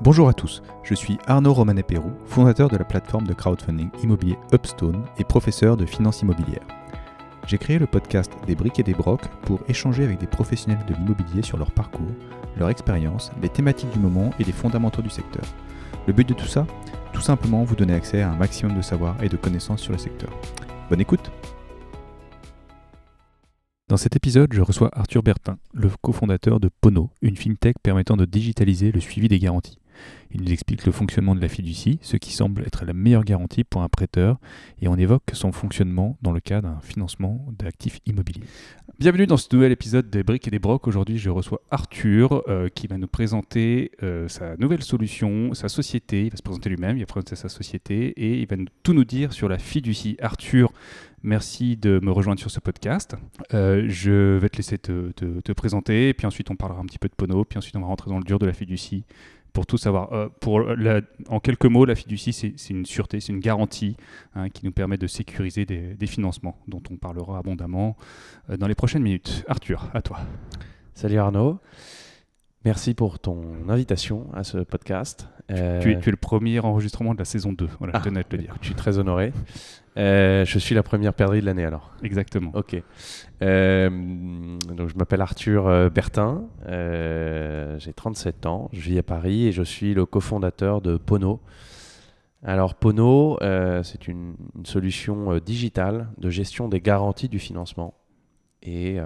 Bonjour à tous, je suis Arnaud Romanet-Pérou, fondateur de la plateforme de crowdfunding immobilier Upstone et professeur de finance immobilière. J'ai créé le podcast Des briques et des brocs pour échanger avec des professionnels de l'immobilier sur leur parcours, leur expérience, les thématiques du moment et les fondamentaux du secteur. Le but de tout ça Tout simplement vous donner accès à un maximum de savoir et de connaissances sur le secteur. Bonne écoute dans cet épisode, je reçois Arthur Bertin, le cofondateur de Pono, une fintech permettant de digitaliser le suivi des garanties. Il nous explique le fonctionnement de la fiducie, ce qui semble être la meilleure garantie pour un prêteur, et on évoque son fonctionnement dans le cas d'un financement d'actifs immobiliers. Bienvenue dans ce nouvel épisode des briques et des brocs. Aujourd'hui, je reçois Arthur euh, qui va nous présenter euh, sa nouvelle solution, sa société. Il va se présenter lui-même, il va présenter sa société et il va tout nous dire sur la fiducie. Arthur, merci de me rejoindre sur ce podcast. Euh, je vais te laisser te, te, présenter, puis ensuite on parlera un petit peu de Pono, puis ensuite on va rentrer dans le dur de la fiducie pour tout savoir. Euh, pour en quelques mots, la fiducie, c'est une sûreté, c'est une garantie hein, qui nous permet de sécuriser des, financements, dont on parlera abondamment euh, dans les prochaines minutes. Arthur, à toi. Salut Arnaud. Merci pour ton invitation à ce podcast. Euh, tu, es, le premier enregistrement de la saison 2, voilà, je ah, tenais à te le dire. Je suis très honoré. Euh, je suis la première perdrix de l'année alors. Exactement. Ok. Euh, donc je m'appelle Arthur Bertin, j'ai 37 ans, je vis à Paris et je suis le cofondateur de Pono. Alors Pono, c'est une, solution digitale de gestion des garanties du financement. Et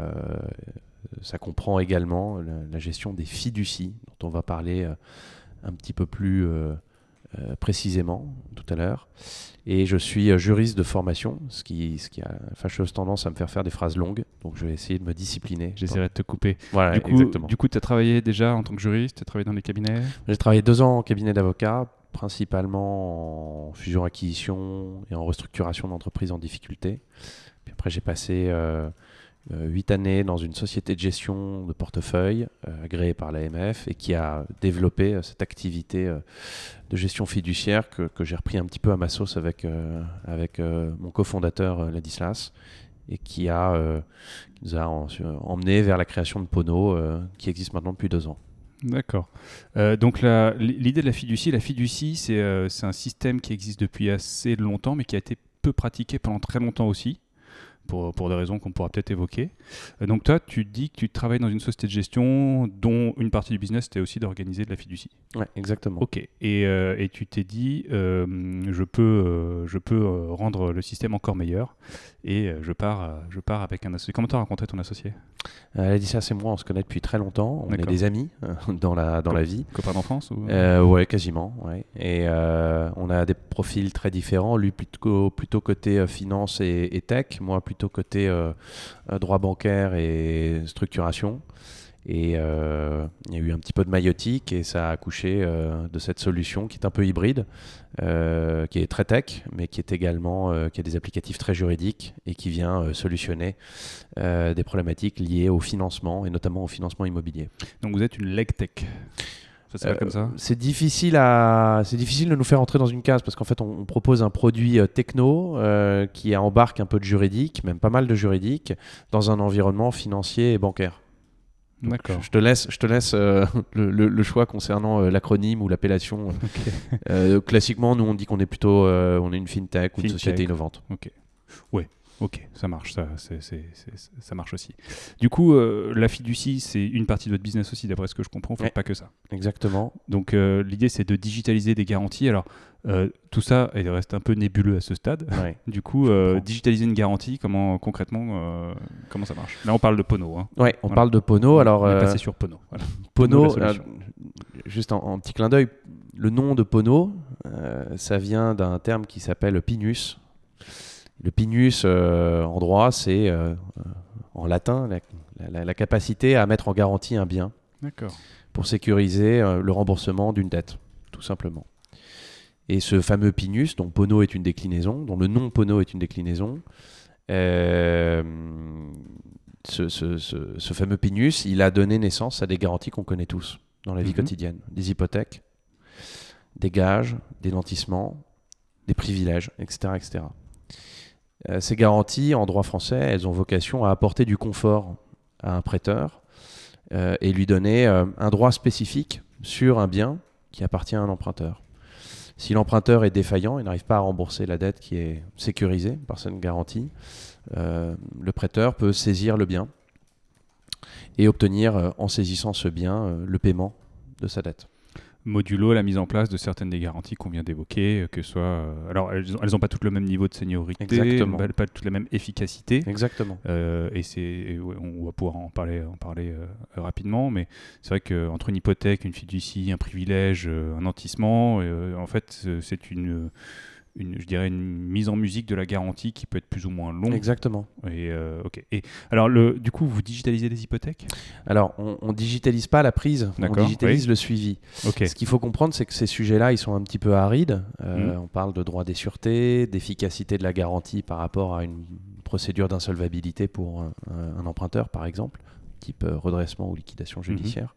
ça comprend également la, gestion des fiducies, dont on va parler un petit peu plus euh, euh, précisément tout à l'heure. Et je suis juriste de formation, ce qui, ce qui a fâcheuse tendance à me faire faire des phrases longues. Donc je vais essayer de me discipliner. J'essaierai de te couper. Voilà, du coup, exactement. Du coup, tu as travaillé déjà en tant que juriste Tu as travaillé dans les cabinets? J'ai travaillé deux ans en cabinet d'avocat, principalement en fusion-acquisition et en restructuration d'entreprises en difficulté. Puis après, j'ai passé 8 euh, années dans une société de gestion de portefeuille euh, agréée par l'AMF et qui a développé euh, cette activité de gestion fiduciaire que, j'ai repris un petit peu à ma sauce avec, avec mon cofondateur Ladislas et qui, a, nous a emmené vers la création de Pono qui existe maintenant depuis deux ans. D'accord. donc l'idée de la fiducie, la fiducie, c'est un système qui existe depuis assez longtemps, mais qui a été peu pratiqué pendant très longtemps aussi pour, pour des raisons qu'on pourra peut-être évoquer. Euh, donc toi, tu dis que tu travailles dans une société de gestion dont une partie du business était aussi d'organiser de la fiducie. Oui, exactement. Ok. Et, euh, et tu t'es dit, euh, je peux, je peux rendre le système encore meilleur et je pars, je pars avec un associé. Comment tu as rencontré ton associé? Elle a dit ça, c'est moi, on se connaît depuis très longtemps. On est des amis dans la, dans la vie. Copains d'enfance ou... Ouais, quasiment. Ouais. Et on a des profils très différents. Lui plutôt, plutôt côté finance et, et tech, moi plutôt côté euh, euh, droit bancaire et structuration. Et euh, il y a eu un petit peu de maïotique et ça a accouché de cette solution qui est un peu hybride, qui est très tech, mais qui est également qui a des applicatifs très juridiques et qui vient solutionner des problématiques liées au financement et notamment au financement immobilier. Donc vous êtes une leg tech euh, c'est difficile à, c'est difficile de nous faire entrer dans une case parce qu'en fait, on, propose un produit euh, techno euh, qui embarque un peu de juridique, même pas mal de juridique, dans un environnement financier et bancaire. D'accord. Je te laisse, je te laisse le, choix concernant l'acronyme ou l'appellation. classiquement, nous on dit qu'on est plutôt, on est une fintech ou une société innovante. Ok. Ouais. Ok, ça marche, ça, ça marche aussi. Du coup, euh, la fiducie, c'est une partie de votre business aussi, d'après ce que je comprends, ouais, pas que ça. Exactement. Donc euh, l'idée, c'est de digitaliser des garanties. Alors, euh, tout ça il reste un peu nébuleux à ce stade. du coup, digitaliser une garantie, comment concrètement, comment ça marche? Là, on parle de Pono. Hein. Ouais, on parle de Pono. Alors, on est passé sur Pono. Pono, juste en, petit clin d'œil, le nom de Pono, ça vient d'un terme qui s'appelle Pinus le pinus euh, en droit, c'est euh, en latin la, capacité à mettre en garantie un bien pour sécuriser euh, le remboursement d'une dette, tout simplement. Et ce fameux pinus, dont Pono est une déclinaison, dont le nom Pono est une déclinaison, ce, fameux pinus, il a donné naissance à des garanties qu'on connaît tous dans la vie mhm. quotidienne. Des hypothèques, des gages, des nantissements, des privilèges, etc. etc. Euh, ces garanties, en droit français, elles ont vocation à apporter du confort à un prêteur euh, et lui donner euh, un droit spécifique sur un bien qui appartient à un emprunteur. Si l'emprunteur est défaillant et n'arrive pas à rembourser la dette qui est sécurisée par cette garantie, le prêteur peut saisir le bien et obtenir, en saisissant ce bien, le paiement de sa dette modulo la mise en place de certaines des garanties qu'on vient d'évoquer, que ce soit. euh, alors, elles n'ont pas toutes le même niveau de seniorité, Exactement. pas, pas toutes la même efficacité. Exactement. Euh, et c'est, ouais, on va pouvoir en parler, en parler euh, rapidement, mais c'est vrai qu'entre une hypothèque, une fiducie, un privilège, euh, un nantissement, euh, en fait, c'est une, une, je dirais, une mise en musique de la garantie qui peut être plus ou moins longue. Exactement. Et, euh. Et alors, le, du coup, vous digitalisez les hypothèques? Alors, on, on digitalise pas la prise, on digitalise oui. le suivi. Ok. Ce qu'il faut comprendre, c'est que ces sujets-là, ils sont un petit peu arides. Euh, Mhm. On parle de droit des sûretés, d'efficacité de la garantie par rapport à une procédure d'insolvabilité pour un, un- un emprunteur, par exemple, type euh, redressement ou liquidation judiciaire.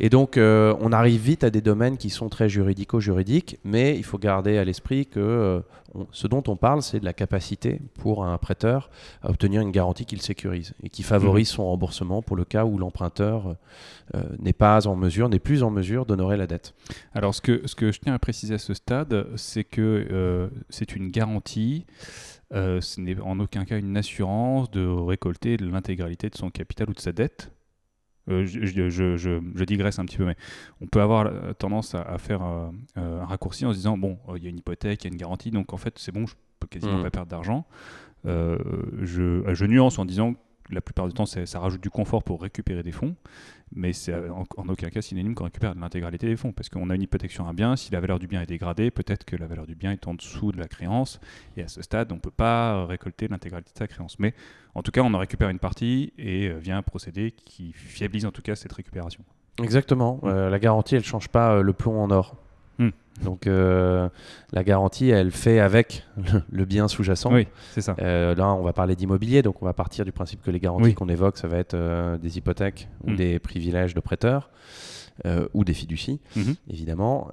Et donc, euh, on arrive vite à des domaines qui sont très juridico-juridiques, mais il faut garder à l'esprit que euh, on- ce dont on parle, c'est de la capacité pour un prêteur à obtenir une garantie qu'il sécurise et qui favorise son remboursement pour le cas où l'emprunteur euh, n'est pas en mesure, n'est plus en mesure d'honorer la dette. Alors, ce que, ce que je tiens à préciser à ce stade, c'est que c'est une garantie. ce n'est en aucun cas une assurance de récolter l'intégralité de son capital ou de sa dette. Euh, je, je- je- je- je digresse un petit peu, mais on peut avoir euh, tendance à, à faire euh, un raccourci en se disant bon, il y a une hypothèque, il y a une garantie, donc en fait c'est bon, je peux quasiment Mhm. pas perdre d'argent. Je, nuance en disant que la plupart du temps ça rajoute du confort pour récupérer des fonds, mais c'est euh, en, en aucun cas synonyme qu'on récupère l'intégralité des fonds, parce qu'on a une hypothèque sur un bien, si la valeur du bien est dégradée, peut-être que la valeur du bien est en dessous de la créance, et à ce stade on ne peut pas euh, récolter l'intégralité de sa créance. Mais en tout cas on en récupère une partie et euh, vient un procédé qui fiabilise en tout cas cette récupération. Exactement. Mm. Euh, la garantie, elle change pas le plomb en or. Mm. Donc, euh, la garantie, elle fait avec le, le bien sous-jacent. Oui, c'est ça. Euh, là, on va parler d'immobilier, donc on va partir du principe que les garanties Oui. qu'on évoque, ça va être euh, des hypothèques ou Mm. des privilèges de prêteurs ou des fiducies, Mhm. évidemment.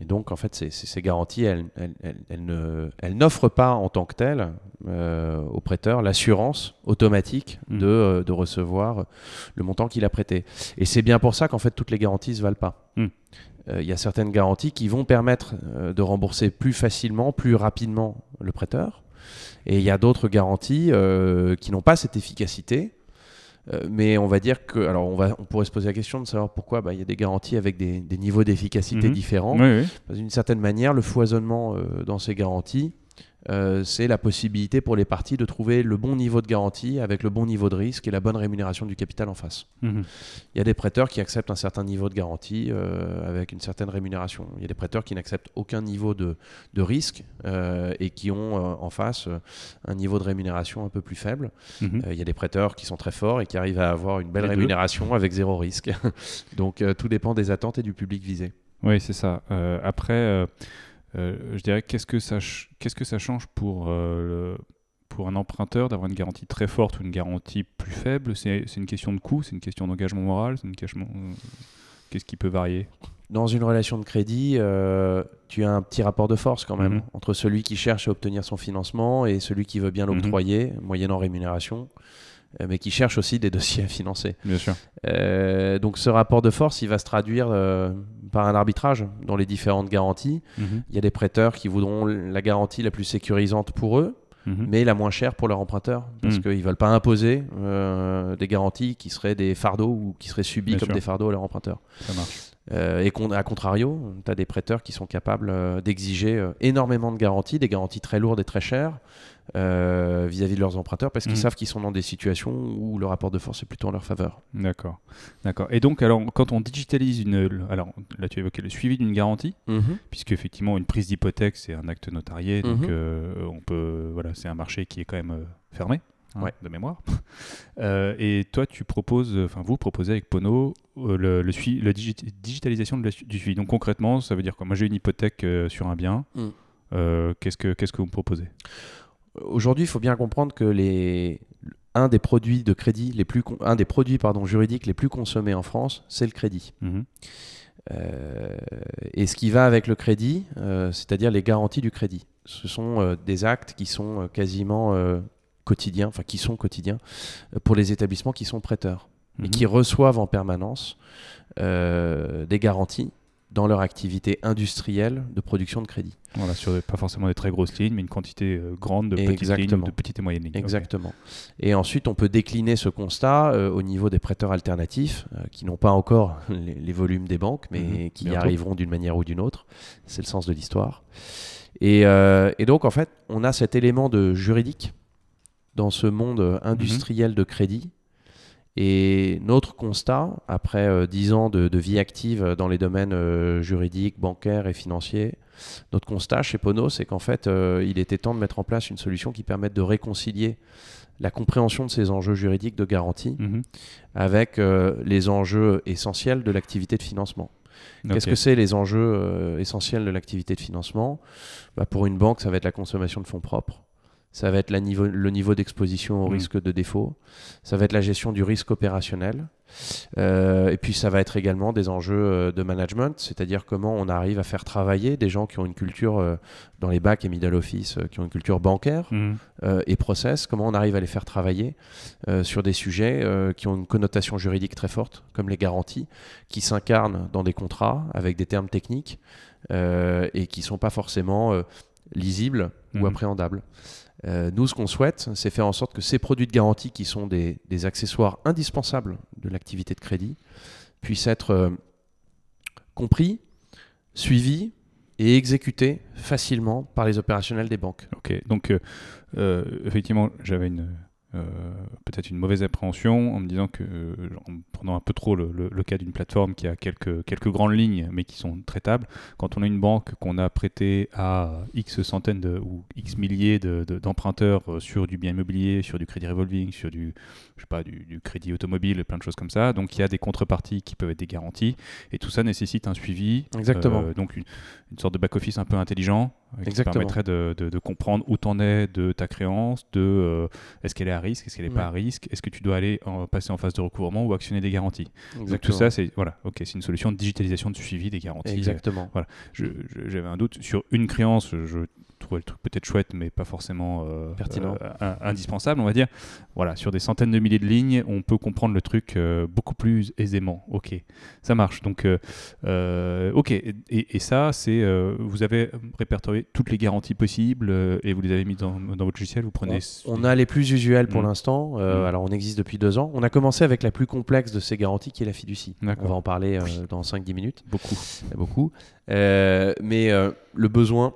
Et donc, en fait, ces, garanties, elles, elles- elles- n'offrent pas en tant que telles au prêteur l'assurance automatique Mm. de, de recevoir le montant qu'il a prêté. Et c'est bien pour ça qu'en fait, toutes les garanties ne se valent pas. Euh, Il y a certaines garanties qui vont permettre euh, de rembourser plus facilement, plus rapidement le prêteur. Et il y a d'autres garanties euh, qui n'ont pas cette efficacité. Mais on va dire que, alors on, va, on pourrait se poser la question de savoir pourquoi bah, il y a des garanties avec des, des niveaux d'efficacité Mhm. différents. Oui, oui. D'une certaine manière, le foisonnement dans ces garanties, euh, c'est la possibilité pour les parties de trouver le bon niveau de garantie avec le bon niveau de risque et la bonne rémunération du capital en face. Mhm. Il y a des prêteurs qui acceptent un certain niveau de garantie euh, avec une certaine rémunération. Il y a des prêteurs qui n'acceptent aucun niveau de, de risque euh, et qui ont en face un niveau de rémunération un peu plus faible. Mhm. Il y a des prêteurs qui sont très forts et qui arrivent à avoir une belle Les deux. rémunération avec zéro risque. Donc tout dépend des attentes et du public visé. Oui, c'est ça. Après, je dirais qu'est-ce que ça, ch- qu'est-ce que ça change pour, euh, le- pour un emprunteur d'avoir une garantie très forte ou une garantie plus faible? C'est une question de coût, c'est une question d'engagement moral, c'est une question. Qu'est-ce qui peut varier? Dans une relation de crédit, euh, tu as un petit rapport de force quand même Mhm. entre celui qui cherche à obtenir son financement et celui qui veut bien Mhm. l'octroyer, moyennant rémunération, euh, mais qui cherche aussi des dossiers à financer. Bien sûr. Euh, donc ce rapport de force, il va se traduire euh, par un arbitrage dans les différentes garanties. Mhm. Il y a des prêteurs qui voudront la garantie la plus sécurisante pour eux, Mhm. mais la moins chère pour leur emprunteur, parce Mhm. qu'ils ne veulent pas imposer euh, des garanties qui seraient des fardeaux ou qui seraient subies Bien comme sûr. des fardeaux à leur emprunteur. Ça marche. Euh, et à contrario, tu as des prêteurs qui sont capables euh, d'exiger euh, énormément de garanties, des garanties très lourdes et très chères euh, vis-à-vis de leurs emprunteurs, parce qu'ils Mhm. savent qu'ils sont dans des situations où le rapport de force est plutôt en leur faveur. D'accord. D'accord. Et donc, alors, quand on digitalise une. Alors, là, tu évoquais le suivi d'une garantie, puisque effectivement, une prise d'hypothèque, c'est un acte notarié, donc Mhm. euh, on peut. Voilà, c'est un marché qui est quand même euh, fermé. hein, Ouais. de mémoire. Euh, et toi, tu proposes, enfin vous proposez avec Pono euh, le, digi- digitalisation de la su- du suivi. Donc concrètement, ça veut dire quoi? Moi, j'ai une hypothèque euh, sur un bien. Mm. Qu'est-ce que qu'est-ce que vous me proposez? Aujourd'hui, il faut bien comprendre que les... un des produits de crédit les plus con- un des produits pardon, juridiques les plus consommés en France, c'est le crédit. Mhm. Euh, et ce qui va avec le crédit, euh, c'est-à-dire les garanties du crédit. Ce sont euh, des actes qui sont quasiment quotidiens, enfin qui sont quotidiens pour les établissements qui sont prêteurs et Mhm. qui reçoivent en permanence des garanties dans leur activité industrielle de production de crédit. Voilà, sur pas forcément des très grosses lignes, mais une quantité euh, grande de petites lignes, de petites et moyennes lignes. Exactement. Et ensuite, on peut décliner ce constat euh, au niveau des prêteurs alternatifs, euh, qui n'ont pas encore les, les volumes des banques, mais Mhm. qui y Bientôt. arriveront d'une manière ou d'une autre. C'est le sens de l'histoire. Et, et donc, en fait, on a cet élément de juridique dans ce monde euh, industriel de crédit. Et notre constat, après euh, dix ans de, de vie active dans les domaines euh, juridiques, bancaires et financiers, notre constat chez Pono, c'est qu'en fait, euh, il était temps de mettre en place une solution qui permette de réconcilier la compréhension de ces enjeux juridiques de garantie Mhm. avec euh, les enjeux essentiels de l'activité de financement. Qu'est-ce que c'est les enjeux euh, essentiels de l'activité de financement? Bah, Pour une banque, ça va être la consommation de fonds propres. Ça va être la niveau- le niveau d'exposition au Mm. risque de défaut. Ça va être la gestion du risque opérationnel. Euh, et puis ça va être également des enjeux euh, de management, c'est-à-dire comment on arrive à faire travailler des gens qui ont une culture euh, dans les bacs et middle office, euh, qui ont une culture bancaire euh, et process, comment on arrive à les faire travailler sur des sujets qui ont une connotation juridique très forte, comme les garanties, qui s'incarnent dans des contrats avec des termes techniques et qui ne sont pas forcément lisibles ou appréhendables. Euh, nous, ce qu'on souhaite, c'est faire en sorte que ces produits de garantie, qui sont des, accessoires indispensables de l'activité de crédit, puissent être euh, compris, suivis et exécutés facilement par les opérationnels des banques. Ok, donc euh, effectivement, j'avais une peut-être une mauvaise appréhension en me disant que, euh, en prenant un peu trop le, le- le cas d'une plateforme qui a quelques, quelques grandes lignes mais qui sont traitables, quand on a une banque qu'on a prêté à X centaines de, ou X milliers de- de- d'emprunteurs euh, sur du bien immobilier, sur du crédit revolving, sur du, je sais pas, du, du crédit automobile, plein de choses comme ça, donc il y a des contreparties qui peuvent être des garanties et tout ça nécessite un suivi. Exactement. euh, donc une, une sorte de back-office un peu intelligent euh, qui Exactement. permettrait de, de- de comprendre où t'en es de ta créance, de euh, est-ce qu'elle est à risque, est-ce qu'elle n'est pas à risque, est-ce que tu dois aller en- passer en phase de recouvrement ou actionner des garanties. Donc tout Exactement. ça, c'est voilà, ok, c'est une solution de digitalisation de suivi des garanties. Exactement. Je- je- J'avais un doute sur une créance, je trouvais le truc peut-être chouette, mais pas forcément euh, Pertinent. euh, indispensable, on va dire. Voilà, sur des centaines de milliers de lignes, on peut comprendre le truc euh, beaucoup plus aisément. Ok, ça marche. Donc, ok, et, et ça, c'est vous avez répertorié toutes les garanties possibles et vous les avez mis dans, dans votre logiciel. Vous prenez. On, on a les plus usuelles pour Mm. l'instant. Euh, Mm. Alors, on existe depuis deux ans. On a commencé avec la plus complexe de ces garanties, qui est la fiducie. On va en parler dans 5-10 minutes. beaucoup. Beaucoup. Mais le besoin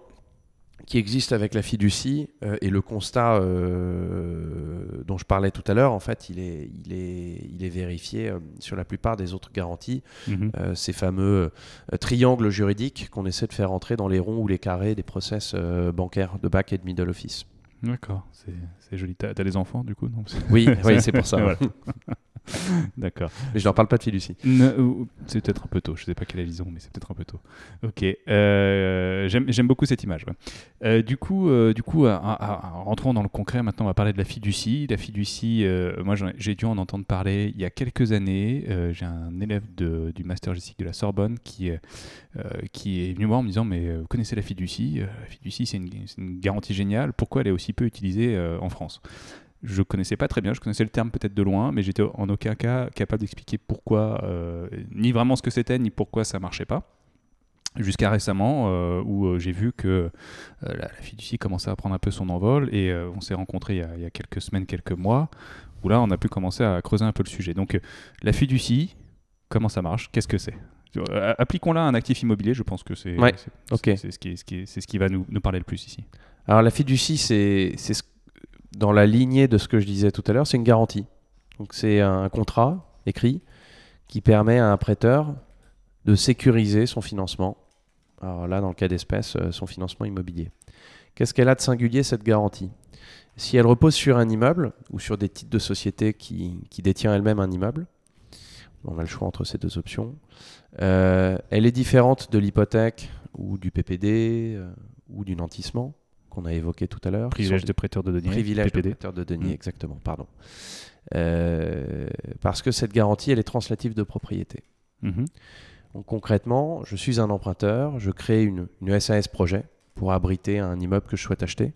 qui existe avec la fiducie euh, et le constat euh, dont je parlais tout à l'heure, en fait, il est, il est, il est vérifié euh, sur la plupart des autres garanties. Mhm. Ces fameux triangles juridiques qu'on essaie de faire entrer dans les ronds ou les carrés des process bancaires de back et de middle office. D'accord, c'est joli. T'as t'as des enfants du coup Oui, oui c'est pour ça. Voilà. D'accord. Mais je leur parle pas de fiducie. Ne- C'est peut-être un peu tôt, je sais pas quelle est la vision, mais c'est peut-être un peu tôt. Ok, euh, j'aime beaucoup cette image. ouais. Euh, du coup, euh, du coup à- à- à- rentrons dans le concret, maintenant on va parler de la fiducie. La fiducie, moi j'ai dû en entendre parler il y a quelques années. J'ai un élève de- du Master Jessic de la Sorbonne qui, qui est venu me voir en me disant Mais vous connaissez la fiducie? La fiducie, c'est une, garantie géniale. Pourquoi elle est aussi peu utilisée en France? Je connaissais pas très bien, je connaissais le terme peut-être de loin, mais j'étais en aucun cas capable d'expliquer pourquoi, euh, ni vraiment ce que c'était, ni pourquoi ça marchait pas. Jusqu'à récemment, euh, où euh, j'ai vu que la, la fiducie commençait à prendre un peu son envol, et on s'est rencontrés il y, a, il y a quelques semaines, quelques mois, où là on a pu commencer à creuser un peu le sujet. Donc la fiducie, comment ça marche? Qu'est-ce que c'est? Appliquons-la à un actif immobilier, je pense que c'est Ouais, c'est- ok. c'est- c'est ce, qui, ce qui- c'est ce qui va nous, nous parler le plus ici. Alors la fiducie, c'est c'est ce- dans la lignée de ce que je disais tout à l'heure, c'est une garantie. Donc c'est un contrat écrit qui permet à un prêteur de sécuriser son financement. Alors là, dans le cas d'espèce, euh, son financement immobilier. Qu'est-ce qu'elle a de singulier cette garantie? Si elle repose sur un immeuble ou sur des titres de société qui, détient elle-même un immeuble, on a le choix entre ces deux options. Euh, elle est différente de l'hypothèque ou du PPD euh, ou du nantissement qu'on a évoqué tout à l'heure. Privilège de prêteur de deniers, Privilège de prêteur de deniers, Mm. exactement, pardon. Euh, parce que cette garantie, elle est translative de propriété. Mhm. Donc concrètement, je suis un emprunteur, je crée une, une SAS projet pour abriter un immeuble que je souhaite acheter.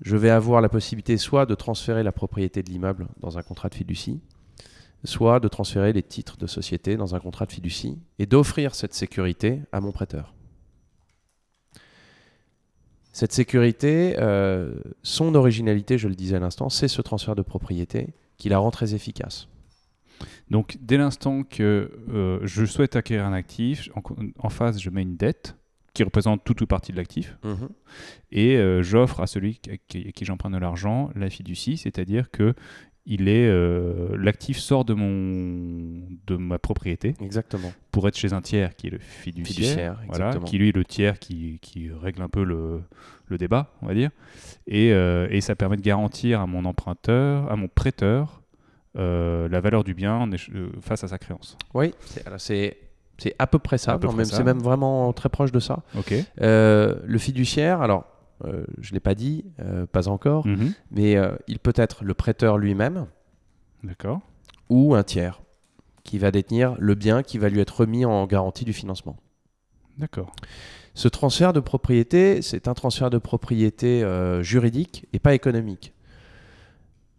Je vais avoir la possibilité soit de transférer la propriété de l'immeuble dans un contrat de fiducie, soit de transférer les titres de société dans un contrat de fiducie et d'offrir cette sécurité à mon prêteur. Cette sécurité, euh, son originalité, je le disais à l'instant, c'est ce transfert de propriété qui la rend très efficace. Donc, dès l'instant que euh, je souhaite acquérir un actif, en, en, face, je mets une dette qui représente toute ou partie de l'actif, Mhm. et euh, j'offre à celui qui, qui- à qui j'emprunte de l'argent la fiducie, c'est-à-dire que il est euh, l'actif sort de mon de ma propriété Exactement. pour être chez un tiers qui est le fiduciaire, Fiduciaire, voilà, qui lui est le tiers qui, qui règle un peu le, le débat, on va dire, et, euh, et ça permet de garantir à mon emprunteur, à mon prêteur, euh, la valeur du bien face à sa créance. Oui, c'est c'est à peu près ça. Même-. C'est même vraiment très proche de ça. Le fiduciaire, alors je ne l'ai pas dit, euh, pas encore, Mhm. mais euh, il peut être le prêteur lui-même D'accord. ou un tiers qui va détenir le bien qui va lui être remis en garantie du financement. D'accord. Ce transfert de propriété, c'est un transfert de propriété euh, juridique et pas économique.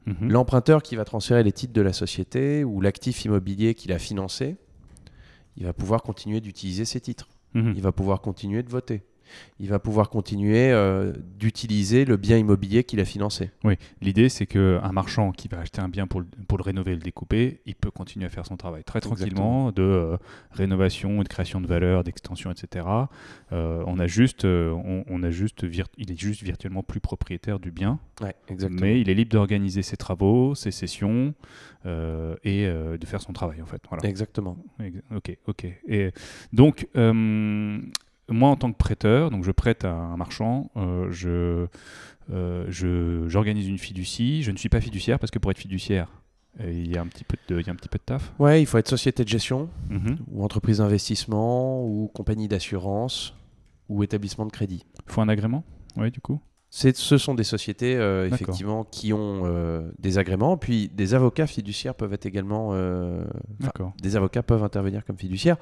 Mhm. L'emprunteur qui va transférer les titres de la société ou l'actif immobilier qu'il a financé, il va pouvoir continuer d'utiliser ces titres. Mhm. Il va pouvoir continuer de voter. Il va pouvoir continuer euh, d'utiliser le bien immobilier qu'il a financé. Oui, l'idée c'est que un marchand qui va acheter un bien pour le, pour le rénover et le découper, il peut continuer à faire son travail très tranquillement de euh, rénovation, de création de valeur, d'extension, etc. Euh, on a juste, on, on a juste il est juste virtuellement plus propriétaire du bien, Ouais, mais il est libre d'organiser ses travaux, ses sessions et de faire son travail en fait. Voilà. Exactement. Ex- Ok, ok. Et donc, moi, en tant que prêteur, donc je prête à un marchand, euh, je, euh, je- j'organise une fiducie. Je ne suis pas fiduciaire parce que pour être fiduciaire, euh, il y a un petit peu de, il y a un petit peu de taf. Ouais, il faut être société de gestion Mhm. ou entreprise d'investissement ou compagnie d'assurance ou établissement de crédit. Il faut un agrément, oui, du coup. Ce sont des sociétés euh, effectivement qui ont euh, des agréments. Puis des avocats fiduciaires peuvent être également. euh, des avocats peuvent intervenir comme fiduciaires.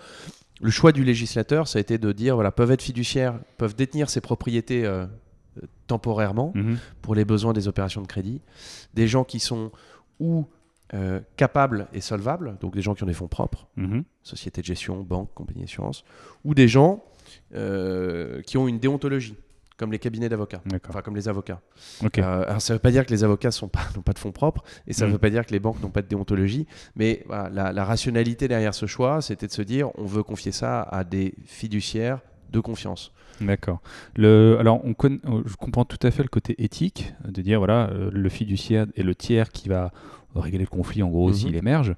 Le choix du législateur, ça a été de dire voilà, peuvent être fiduciaires, peuvent détenir ces propriétés temporairement Mhm. pour les besoins des opérations de crédit. Des gens qui sont ou capables et solvables, donc des gens qui ont des fonds propres, Mhm. société de gestion, banque, compagnie d'assurance, ou des gens qui ont une déontologie, comme les cabinets d'avocats, enfin comme les avocats. Euh, alors ça ne veut pas dire que les avocats pas- n'ont pas de fonds propres, et ça ne Mm. veut pas dire que les banques n'ont pas de déontologie, mais voilà, la, la rationalité derrière ce choix, c'était de se dire on veut confier ça à des fiduciaires de confiance. D'accord. Alors, on conna- euh, je comprends tout à fait le côté éthique de dire voilà, euh, le fiduciaire est le tiers qui va régler le conflit en gros Mhm. s'il émerge.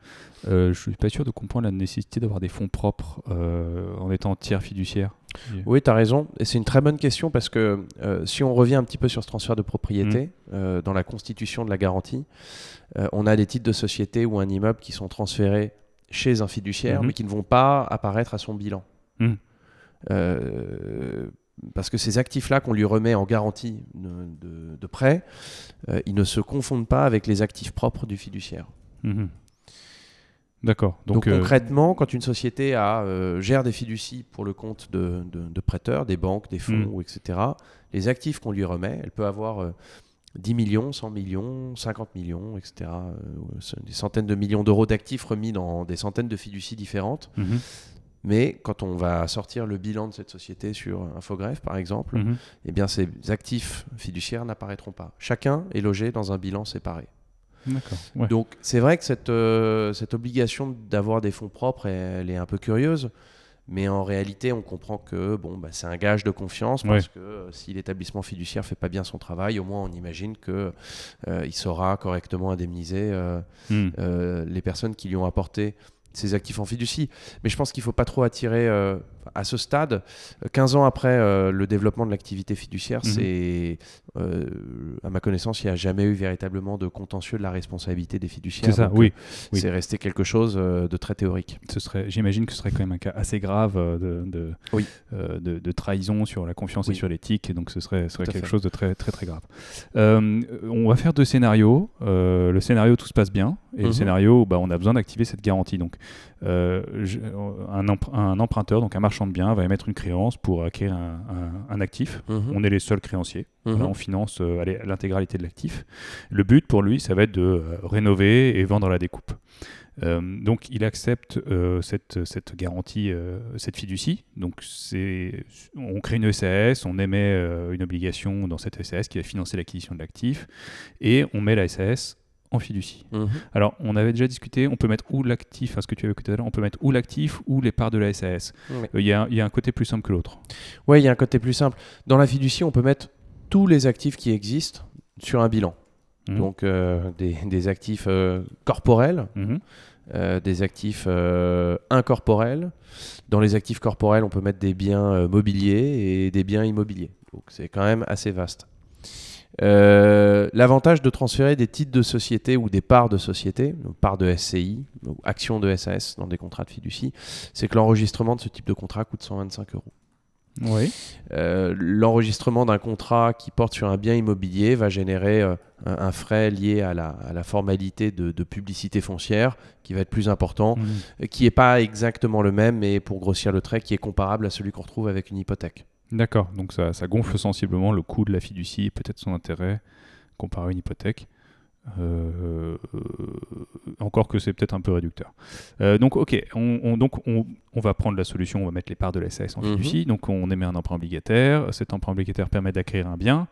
Euh, je suis pas sûr de comprendre la nécessité d'avoir des fonds propres euh, en étant tiers fiduciaire. Oui, tu as raison. Et c'est une très bonne question parce que euh, si on revient un petit peu sur ce transfert de propriété, euh, dans la constitution de la garantie, euh, on a des titres de société ou un immeuble qui sont transférés chez un fiduciaire, Mhm. mais qui ne vont pas apparaître à son bilan. Euh, parce que ces actifs-là qu'on lui remet en garantie de, de- de prêt, ils ne se confondent pas avec les actifs propres du fiduciaire. D'accord. Donc, Donc, euh, concrètement, quand une société a, euh, gère des fiducies pour le compte de, de- de prêteurs, des banques, des fonds, Mm. etc., les actifs qu'on lui remet, elle peut avoir euh, 10 millions, 100 millions, 50 millions, etc., euh, des centaines de millions d'euros d'actifs remis dans des centaines de fiducies différentes. mhm, Mais quand on va sortir le bilan de cette société sur Infogreffe, par exemple, mhm. eh bien, ces actifs fiduciaires n'apparaîtront pas. Chacun est logé dans un bilan séparé. Ouais. Donc c'est vrai que cette, euh, cette obligation d'avoir des fonds propres, elle, est un peu curieuse. Mais en réalité, on comprend que bon, bah, c'est un gage de confiance parce Ouais. que euh, si l'établissement fiduciaire fait pas bien son travail, au moins on imagine que euh, il saura correctement indemniser euh, les personnes qui lui ont apporté ces actifs en fiducie. Mais je pense qu'il ne faut pas trop attirer euh, à ce stade. euh, 15 ans après euh, le développement de l'activité fiduciaire, Mhm. c'est, euh, à ma connaissance, il n'y a jamais eu véritablement de contentieux de la responsabilité des fiduciaires. C'est ça. Oui. euh, oui. C'est resté quelque chose de très théorique. Ce serait, j'imagine que ce serait quand même un cas assez grave de, de, Oui. euh, de, de trahison sur la confiance et sur l'éthique, donc ce serait, ce serait quelque fait. chose de très très très grave. On va faire deux scénarios. Le scénario tout se passe bien, et le Mhm. scénario bah, on a besoin d'activer cette garantie. Donc, euh, un, empr- un emprunteur, donc un marchand de biens, va émettre une créance pour acquérir un, un- un actif. On est les seuls créanciers. Mhm. Voilà, on finance euh, l'intégralité de l'actif. Le but pour lui, ça va être de euh, rénover et vendre à la découpe. Euh, donc il accepte euh, cette, cette garantie, euh, cette fiducie. Donc on crée une SAS, on émet une obligation dans cette SAS qui va financer l'acquisition de l'actif, et on met la SAS en fiducie. Mhm. Alors, on avait déjà discuté, on peut mettre ou l'actif, enfin, ce que tu avais écouté tout à l'heure, on peut mettre ou l'actif ou les parts de la SAS. Euh. Il y, a un- il y a un côté plus simple que l'autre. Ouais, il y a un côté plus simple. Dans la fiducie, on peut mettre tous les actifs qui existent sur un bilan. Mhm. Donc euh, des, des actifs euh, corporels, Mhm. des actifs incorporels. Dans les actifs corporels, on peut mettre des biens mobiliers et des biens immobiliers. Donc c'est quand même assez vaste. Euh, L'avantage de transférer des titres de société ou des parts de société, donc parts de SCI ou actions de SAS dans des contrats de fiducie, c'est que l'enregistrement de ce type de contrat coûte 125 euros. Oui. Euh, L'enregistrement d'un contrat qui porte sur un bien immobilier va générer euh, un, un frais lié à la, à la formalité de, de publicité foncière qui va être plus important, euh, qui n'est pas exactement le même, mais pour grossir le trait, qui est comparable à celui qu'on retrouve avec une hypothèque. D'accord, donc ça, ça gonfle sensiblement le coût de la fiducie et peut-être son intérêt comparé à une hypothèque. Euh, euh, encore que c'est peut-être un peu réducteur. Euh, donc, ok, on, on- donc on, on va prendre la solution, on va mettre les parts de la SAS en Mhm. fiducie. Donc, on émet un emprunt obligataire. Cet emprunt obligataire permet d'acquérir un bien.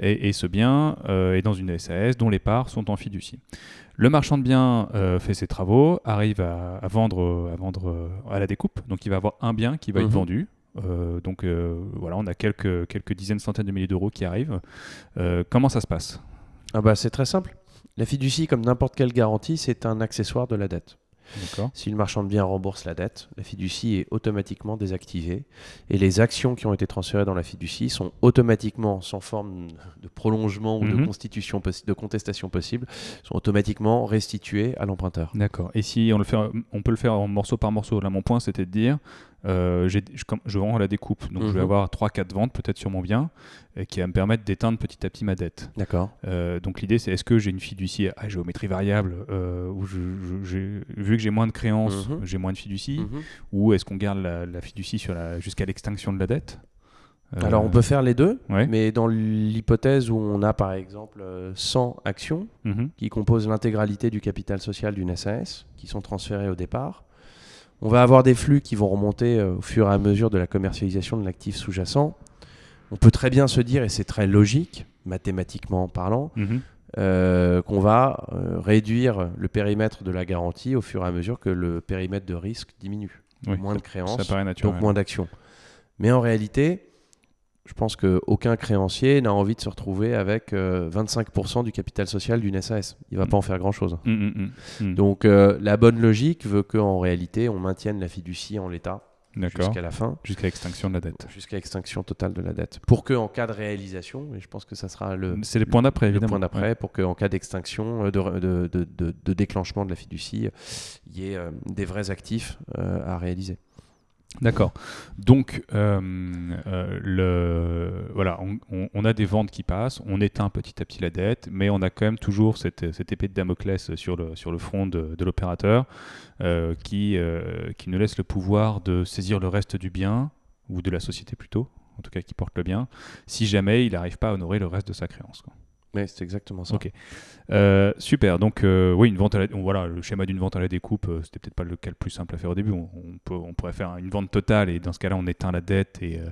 Et, et ce bien euh, est dans une SAS dont les parts sont en fiducie. Le marchand de biens fait ses travaux, arrive à, à vendre, à vendre à la découpe. Donc, il va avoir un bien qui va être Mhm. vendu. Euh, donc euh, voilà, on a quelques, quelques dizaines, centaines de milliers d'euros qui arrivent. Euh, comment ça se passe? Ah bah, c'est très simple. La fiducie, comme n'importe quelle garantie, c'est un accessoire de la dette. Si le marchand de biens rembourse la dette, la fiducie est automatiquement désactivée et les actions qui ont été transférées dans la fiducie sont automatiquement, sans forme de prolongement ou de Mhm. constitution de contestation possible, sont automatiquement restituées à l'emprunteur. D'accord. Et si on le fait, on peut le faire en morceau par morceau. Là, mon point, c'était de dire, euh, je, vends à la découpe, donc je vais Mhm. avoir 3-4 ventes peut-être sur mon bien, et qui va me permettre d'éteindre petit à petit ma dette. D'accord. Euh, donc l'idée, c'est est-ce que j'ai une fiducie à géométrie variable, euh, où je, je- j'ai- vu que j'ai moins de créances, Mhm. j'ai moins de fiducie, Mhm. ou est-ce qu'on garde la, la fiducie sur la- jusqu'à l'extinction de la dette? Alors on peut faire les deux, Ouais. mais dans l'hypothèse où on a par exemple euh, 100 actions qui composent l'intégralité du capital social d'une SAS, qui sont transférées au départ, on va avoir des flux qui vont remonter euh, au fur et à mesure de la commercialisation de l'actif sous-jacent. On peut très bien se dire, et c'est très logique, mathématiquement parlant, Mhm. euh, qu'on va euh, réduire le périmètre de la garantie au fur et à mesure que le périmètre de risque diminue. Oui, moins de créances, donc moins d'actions. Mais en réalité, je pense qu'aucun créancier n'a envie de se retrouver avec euh, 25% du capital social d'une SAS. Il va Mm. pas en faire grand-chose. Mm, mm. Donc euh, la bonne logique veut qu'en réalité, on maintienne la fiducie en l'état jusqu'à la fin, Jusqu'à l'extinction de la dette. jusqu'à extinction totale de la dette. Pour qu'en cas de réalisation, et je pense que ça sera le, C'est les points d'après, le évidemment. point d'après, Ouais. pour qu'en cas d'extinction, euh, de, de- de- déclenchement de la fiducie, il y ait euh, des vrais actifs euh, à réaliser. D'accord. Donc, euh, euh, voilà, on, a des ventes qui passent, on éteint petit à petit la dette, mais on a quand même toujours cette, épée de Damoclès sur le, front de, l'opérateur euh, qui, nous laisse le pouvoir de saisir le reste du bien, ou de la société plutôt, en tout cas qui porte le bien, si jamais il n'arrive pas à honorer le reste de sa créance. Oui, c'est exactement ça. Ok. Euh, super. Donc, euh, oui, une vente voilà, le schéma d'une vente à la découpe, euh, c'était peut-être pas le cas le plus simple à faire au début. On, peut, on pourrait faire une vente totale et dans ce cas-là, on éteint la dette et, euh,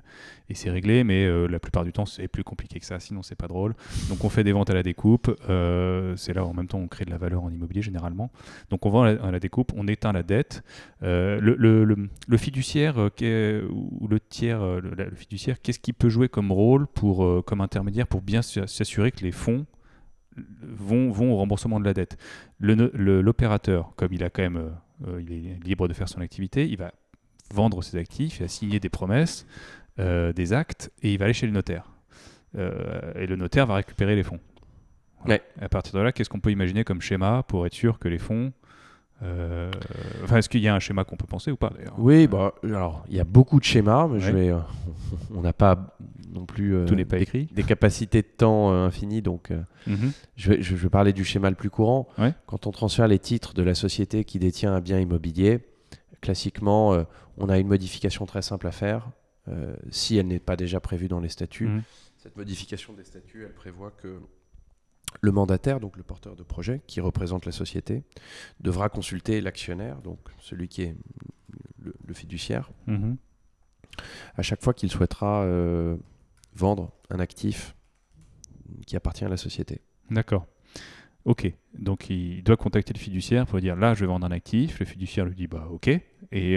et c'est réglé. Mais la plupart du temps, c'est plus compliqué que ça. Sinon, c'est pas drôle. Donc, on fait des ventes à la découpe. c'est là, en même temps, on crée de la valeur en immobilier généralement. Donc, on vend à la, découpe, on éteint la dette. Le, fiduciaire ou le tiers, le, fiduciaire, qu'est-ce qu'il peut jouer comme rôle pour, comme intermédiaire pour bien s'assurer que les fonds vont, vont au remboursement de la dette. L'opérateur, comme il a quand même, euh, euh, il est libre de faire son activité, il va vendre ses actifs, il va signer des promesses, euh, des actes, et il va aller chez le notaire. Euh, et le notaire va récupérer les fonds. Ouais. À partir de là, qu'est-ce qu'on peut imaginer comme schéma pour être sûr que les fonds... euh, Enfin, est-ce qu'il y a un schéma qu'on peut penser ou pas d'ailleurs Oui, bah, alors il y a beaucoup de schémas, mais je Ouais. vais, euh, on n'a pas non plus euh, Tout n'est pas des, écrit. des capacités de temps euh, infinies, donc euh, Mhm. je, vais, je vais parler du schéma le plus courant. Ouais. Quand on transfère les titres de la société qui détient un bien immobilier, classiquement, euh, on a une modification très simple à faire, euh, si elle n'est pas déjà prévue dans les statuts. Mhm. Cette modification des statuts, elle prévoit que Le mandataire, donc le porteur de projet qui représente la société, devra consulter l'actionnaire, donc celui qui est le, le fiduciaire, Mhm. à chaque fois qu'il souhaitera euh, vendre un actif qui appartient à la société. D'accord. Ok. Donc il doit contacter le fiduciaire pour dire là je vais vendre un actif. Le fiduciaire lui dit bah ok. Et,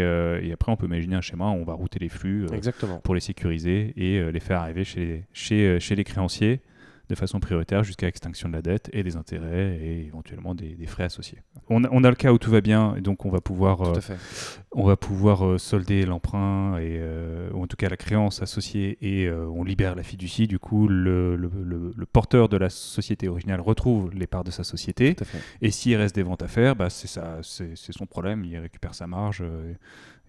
euh, et après on peut imaginer un schéma où on va router les flux euh, Exactement. pour les sécuriser et les faire arriver chez, chez, chez les créanciers de façon prioritaire jusqu'à extinction de la dette et des intérêts et éventuellement des, des frais associés. On a, on a le cas où tout va bien et donc on va pouvoir euh, on va pouvoir euh, solder l'emprunt et euh, ou en tout cas la créance associée et euh, on libère la fiducie. Du coup, le, le- le- le porteur de la société originale retrouve les parts de sa société et s'il reste des ventes à faire, bah, c'est son problème. Il récupère sa marge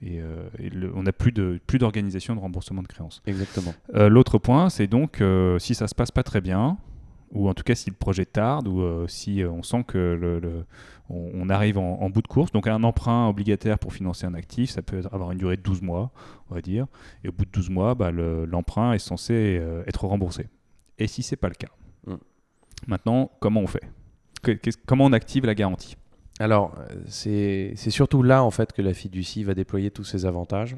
et, euh, et le- on n'a plus de plus d'organisation de remboursement de créances. Exactement. Euh, L'autre point, c'est donc euh, si ça se passe pas très bien, ou en tout cas si le projet tarde, ou si on sent que le, le- on, on arrive en, en bout de course. Donc un emprunt obligataire pour financer un actif, ça peut avoir une durée de 12 mois, on va dire. Et au bout de 12 mois, bah, le- l'emprunt est censé être remboursé. Et si c'est pas le cas Mm. Maintenant, comment on fait? Que- Comment on active la garantie? Alors, euh, c'est surtout là en fait que la fiducie va déployer tous ses avantages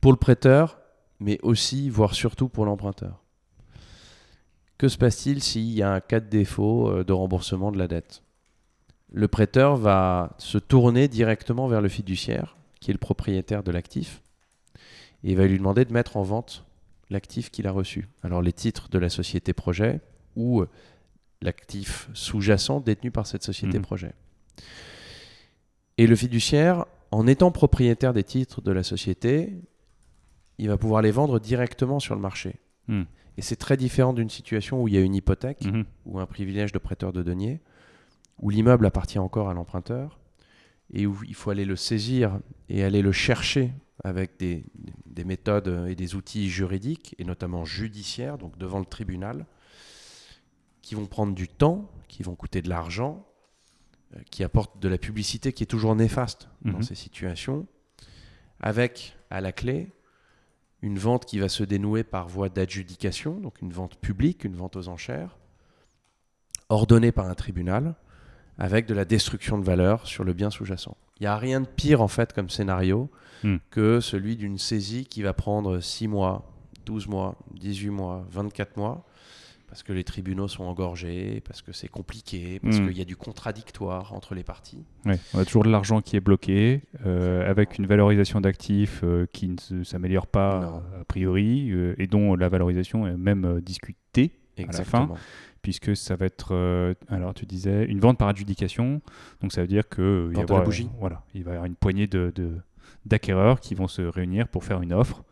pour le prêteur, mais aussi, voire surtout pour l'emprunteur. Que se passe-t-il s'il y a un cas de défaut euh, de remboursement de la dette? Le prêteur va se tourner directement vers le fiduciaire, qui est le propriétaire de l'actif, et va lui demander de mettre en vente l'actif qu'il a reçu. Alors les titres de la société projet ou euh, l'actif sous-jacent détenu par cette société Mhm. projet. Et le fiduciaire, en étant propriétaire des titres de la société, il va pouvoir les vendre directement sur le marché. Hmm. Et c'est très différent d'une situation où il y a une hypothèque Mhm. ou un privilège de prêteur de denier, où l'immeuble appartient encore à l'emprunteur, et où il faut aller le saisir et aller le chercher avec des, des méthodes et des outils juridiques, et notamment judiciaires, donc devant le tribunal, qui vont prendre du temps, qui vont coûter de l'argent, qui apportent de la publicité qui est toujours néfaste dans Mhm. ces situations, avec à la clé une vente qui va se dénouer par voie d'adjudication, donc une vente publique, une vente aux enchères, ordonnée par un tribunal, avec de la destruction de valeur sur le bien sous-jacent. Il n'y a rien de pire en fait comme scénario Hmm. que celui d'une saisie qui va prendre 6 mois, 12 mois, 18 mois, 24 mois, parce que les tribunaux sont engorgés, parce que c'est compliqué, parce Hmm. qu'il y a du contradictoire entre les parties. Ouais, on a toujours de l'argent qui est bloqué, euh, avec une valorisation d'actifs euh, qui ne s'améliore pas Non. a priori, euh, et dont la valorisation est même discutée, la fin. Puisque ça va être, alors tu disais, une vente par adjudication, donc ça veut dire que il, va y à avoir, voilà, il va y avoir une poignée de, de- d'acquéreurs qui vont se réunir pour faire une offre,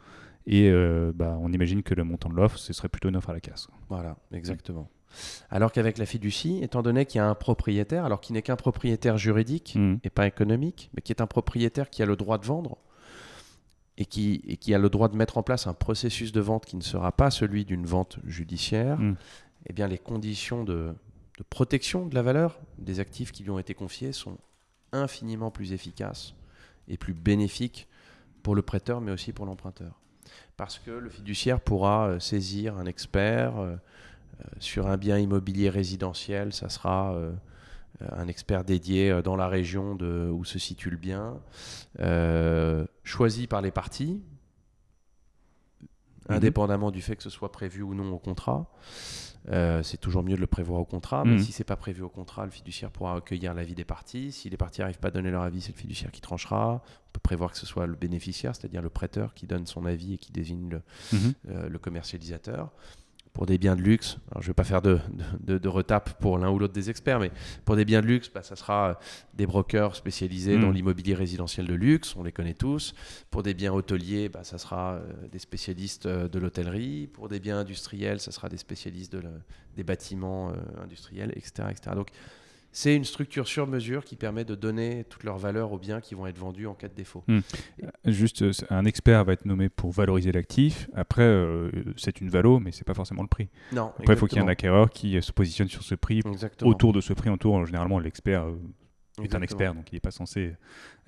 et euh, bah, on imagine que le montant de l'offre, ce serait plutôt une offre à la casse. Voilà, exactement. Alors qu'avec la fiducie, étant donné qu'il y a un propriétaire, alors qui n'est qu'un propriétaire juridique Mhm. et pas économique, mais qui est un propriétaire qui a le droit de vendre et qui, et qui a le droit de mettre en place un processus de vente qui ne sera pas celui d'une vente judiciaire, Mm. eh bien les conditions de, de protection de la valeur des actifs qui lui ont été confiés sont infiniment plus efficaces et plus bénéfiques pour le prêteur, mais aussi pour l'emprunteur. Parce que le fiduciaire pourra euh, saisir un expert euh, euh, sur un bien immobilier résidentiel, ça sera un expert dédié dans la région de, où se situe le bien, euh, choisi par les parties, Mhm. indépendamment du fait que ce soit prévu ou non au contrat. Euh, c'est toujours mieux de le prévoir au contrat, mais Mhm. si c'est pas prévu au contrat, le fiduciaire pourra recueillir l'avis des parties. Si les parties n'arrivent pas à donner leur avis, c'est le fiduciaire qui tranchera. On peut prévoir que ce soit le bénéficiaire, c'est-à-dire le prêteur, qui donne son avis et qui désigne le, Mhm. euh, le commercialisateur. Pour des biens de luxe, alors je ne vais pas faire de, de, retape pour l'un ou l'autre des experts, mais pour des biens de luxe, bah, ça sera euh, des brokers spécialisés dans l'immobilier résidentiel de luxe, on les connaît tous. Pour des biens hôteliers, bah, ça sera euh, des spécialistes euh, de l'hôtellerie. Pour des biens industriels, ça sera des spécialistes de des bâtiments euh, industriels, etc., etc. Donc c'est une structure sur mesure qui permet de donner toute leur valeur aux biens qui vont être vendus en cas de défaut. Juste, euh, un expert va être nommé pour valoriser l'actif. Après, euh, c'est une valo, mais c'est pas forcément le prix. Non, Après, il faut qu'il y ait un acquéreur qui euh, se positionne sur ce prix, Exactement. autour de ce prix, autour. Généralement, l'expert euh, est un expert, donc il n'est pas censé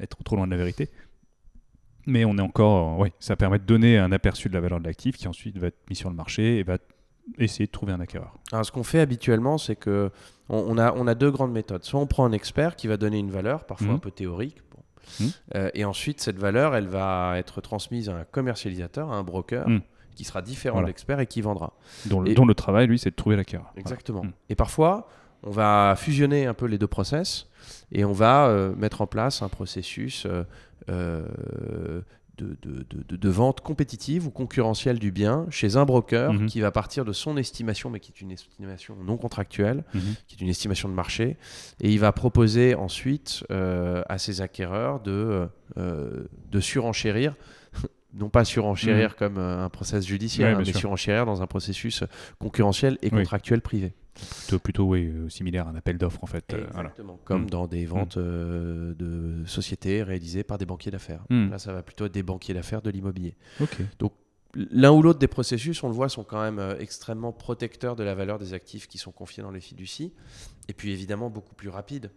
être trop loin de la vérité. Mais on est encore, euh, ouais, ça permet de donner un aperçu de la valeur de l'actif qui ensuite va être mis sur le marché et va essayer de trouver un acquéreur Alors, ce qu'on fait habituellement, c'est que on, on a, on a deux grandes méthodes. Soit on prend un expert qui va donner une valeur, parfois Mhm. un peu théorique. bon. Mhm. Euh, et ensuite, cette valeur, elle va être transmise à un commercialisateur, à un broker, Mhm. qui sera différent Voilà. de l'expert et qui vendra. dont le, Et- dont le travail, lui, c'est de trouver l'acquéreur. Exactement. Et parfois, on va fusionner un peu les deux process et on va euh, mettre en place un processus euh, euh, de, vente compétitive ou concurrentielle du bien chez un broker Mhm. qui va partir de son estimation, mais qui est une estimation non contractuelle, Mhm. qui est une estimation de marché, et il va proposer ensuite euh, à ses acquéreurs de, euh, de surenchérir. Non pas surenchérir comme euh, un process judiciaire, Ouais, hein, mais sûr. surenchérir dans un processus concurrentiel et Oui. contractuel privé. Plutôt, plutôt oui, euh, similaire à un appel d'offres, en fait. euh, voilà. Exactement. Comme Mm. dans des ventes euh, de sociétés réalisées par des banquiers d'affaires. Mm. Là, ça va plutôt être des banquiers d'affaires de l'immobilier. Ok. L'un ou l'autre des processus, on le voit, sont quand même euh, extrêmement protecteurs de la valeur des actifs qui sont confiés dans les fiducies. Et puis évidemment, beaucoup plus rapides.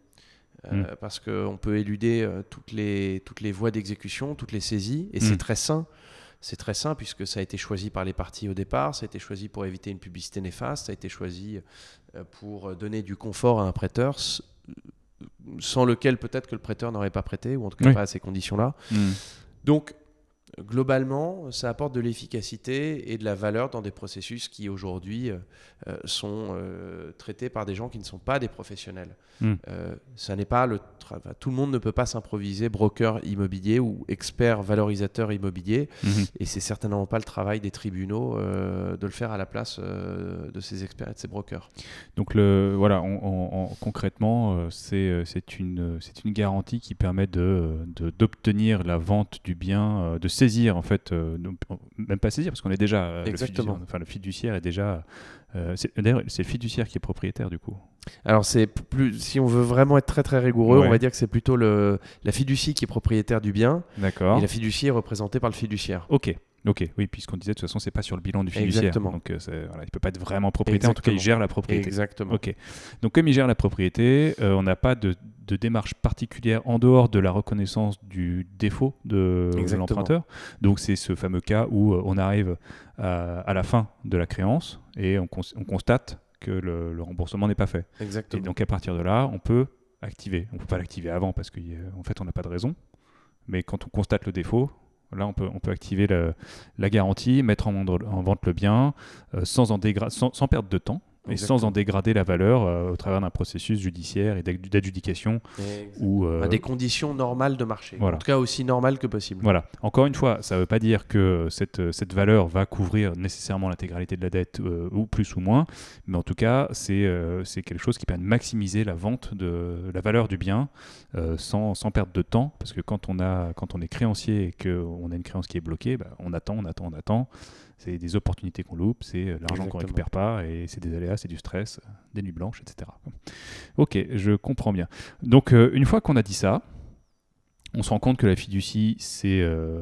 Euh, Mm. Parce qu'on peut éluder euh, toutes, les, toutes les voies d'exécution, toutes les saisies. Et Mm. c'est très sain. C'est très sain puisque ça a été choisi par les parties au départ, ça a été choisi pour éviter une publicité néfaste, ça a été choisi euh, pour donner du confort à un prêteur sans lequel peut-être que le prêteur n'aurait pas prêté, ou en tout cas Oui. pas à ces conditions-là. Mm. Donc, globalement, ça apporte de l'efficacité et de la valeur dans des processus qui aujourd'hui euh, euh, sont euh, traités par des gens qui ne sont pas des professionnels. Mm. Euh, ça n'est pas le travail. Tout le monde ne peut pas s'improviser broker immobilier ou expert valorisateur immobilier, Mhm. et c'est certainement pas le travail des tribunaux de le faire à la place de ces experts et de ces brokers. Donc le, voilà, on- on- on- concrètement, c'est c'est une, c'est une garantie qui permet de de- d'obtenir la vente du bien, de saisir en fait, euh, même pas saisir parce qu'on est déjà, euh, le Exactement. fiduciaire, enfin le fiduciaire est déjà, euh, d'ailleurs c'est le fiduciaire qui est propriétaire du coup. Alors c'est plus, si on veut vraiment être très très rigoureux, Ouais. on va dire que c'est plutôt le, la fiducie qui est propriétaire du bien D'accord. et la fiducie est représentée par le fiduciaire. Ok. Ok, oui, puisqu'on disait de toute façon, c'est pas sur le bilan du fiduciaire. Exactement. Donc, euh, voilà, il peut pas être vraiment propriétaire. En tout cas, il gère la propriété. Exactement. Ok. Donc, comme il gère la propriété, euh, on n'a pas de, de démarche particulière en dehors de la reconnaissance du défaut de, de l'emprunteur. Donc, c'est ce fameux cas où euh, on arrive à, à la fin de la créance et on, cons- on constate que le, le remboursement n'est pas fait. Et Exactement. donc, à partir de là, on peut activer. On peut pas l'activer avant parce qu'en fait, on n'a pas de raison. Mais quand on constate le défaut, là, on peut, on peut activer le- la garantie, mettre en, vente le bien euh, sans, en dégra- sans, sans perdre de temps et sans en dégrader la valeur euh, au travers d'un processus judiciaire et d'ad- d'adjudication ou euh, À des conditions normales de marché. voilà. En tout cas aussi normales que possible. voilà. Encore une fois, ça ne veut pas dire que cette, cette valeur va couvrir nécessairement l'intégralité de la dette euh, ou plus ou moins, mais en tout cas, c'est c'est quelque chose qui permet de maximiser la vente de la valeur du bien sans, sans perdre de temps, parce que quand on, a, quand on est créancier et qu'on a une créance qui est bloquée, bah, on attend, on attend, on attend. C'est des opportunités qu'on loupe, c'est euh, l'argent qu'on récupère pas, et c'est des aléas, c'est du stress, euh, des nuits blanches, etc. Ok, je comprends bien. Donc, euh, une fois qu'on a dit ça, on se rend compte que la fiducie, c'est euh,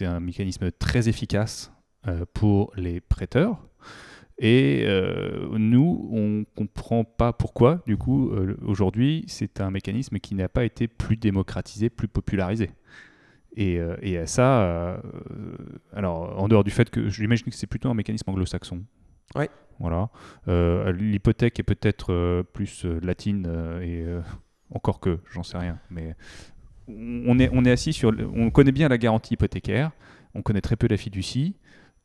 un mécanisme très efficace euh, pour les prêteurs. Et euh, nous, on comprend pas pourquoi, du coup, euh, aujourd'hui, c'est un mécanisme qui n'a pas été plus démocratisé, plus popularisé. Et, euh, et à ça, euh, alors, en dehors du fait que j'imagine que c'est plutôt un mécanisme anglo-saxon. Ouais. Voilà. Euh, L'hypothèque est peut-être euh, plus euh, latine et encore que, j'en sais rien. Mais on est, on est assis sur. le- On connaît bien la garantie hypothécaire, on connaît très peu la fiducie.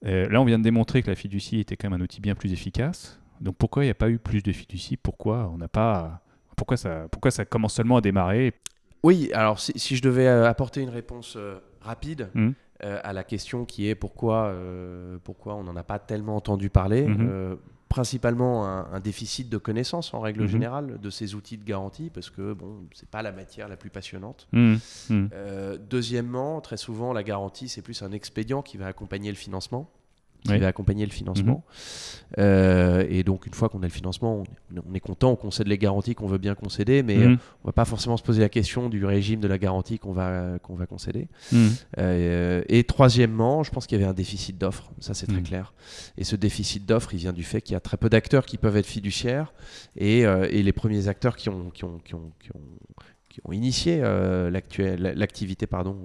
Là, on vient de démontrer que la fiducie était quand même un outil bien plus efficace. Donc pourquoi il n'y a pas eu plus de fiducie? Pourquoi on n'a pas pourquoi ça, pourquoi ça commence seulement à démarrer? Oui, alors si, si je devais euh, apporter une réponse euh, rapide Mhm. euh, à la question qui est pourquoi, pourquoi on n'en a pas tellement entendu parler, principalement un, un déficit de connaissances en règle générale de ces outils de garantie, parce que bon, c'est pas la matière la plus passionnante. Hum, hum. Euh, deuxièmement, très souvent, la garantie, c'est plus un expédient qui va accompagner le financement. Qui Oui. va accompagner le financement. Euh, et donc, une fois qu'on a le financement, on, on est content, on concède les garanties qu'on veut bien concéder, mais euh, on va pas forcément se poser la question du régime de la garantie qu'on va, qu'on va concéder. hum. Euh, et troisièmement, je pense qu'il y avait un déficit d'offres, ça c'est très Mm. clair. Et ce déficit d'offres, il vient du fait qu'il y a très peu d'acteurs qui peuvent être fiduciaires, et, euh, et les premiers acteurs qui ont, qui ont, qui ont, qui ont, qui ont initié euh, l'activité pardon,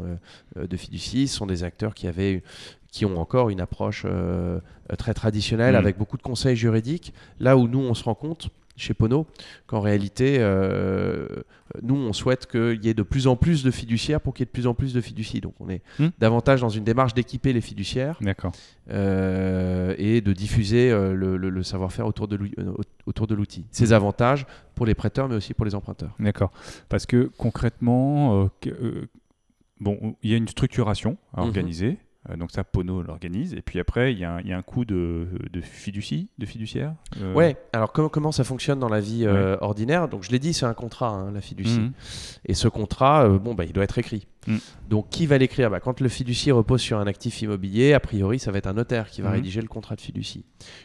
euh, de fiducie sont des acteurs qui, avaient, qui ont encore une approche euh, très traditionnelle Mhm. avec beaucoup de conseils juridiques. Là où nous, on se rend compte chez Pono qu'en réalité, euh, nous, on souhaite qu'il y ait de plus en plus de fiduciaires pour qu'il y ait de plus en plus de fiducies. Donc on est Mhm. davantage dans une démarche d'équiper les fiduciaires euh, et de diffuser le, le- le savoir-faire autour de l'outil. Ses Mhm. avantages pour les prêteurs, mais aussi pour les emprunteurs. D'accord. Parce que concrètement, que- bon, il y a une structuration à Mhm. organiser. Donc ça, Pono l'organise. Et puis après, il y, a un- il y a un coût de, de fiducie, de fiduciaire. euh, Ouais, alors comment, comment ça fonctionne dans la vie euh, ordinaire? Donc je l'ai dit, c'est un contrat, hein, la fiducie. mhm. Et ce contrat, euh, bon, bah, il doit être écrit. Mm. Donc qui va l'écrire? Bah, Quand le fiducie repose sur un actif immobilier, a priori, ça va être un notaire qui va Mhm. rédiger le contrat de fiducie.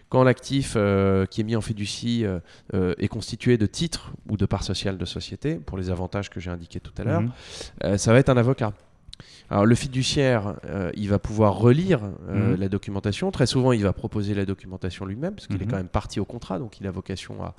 Quand l'actif euh, qui est mis en fiducie euh, euh, est constitué de titres ou de parts sociales de société, pour les avantages que j'ai indiqués tout à l'heure, Mhm. euh, ça va être un avocat. Alors le fiduciaire, euh, il va pouvoir relire euh, Mhm. la documentation. Très souvent, il va proposer la documentation lui-même, parce qu'il est Mhm. quand même parti au contrat, donc il a vocation à,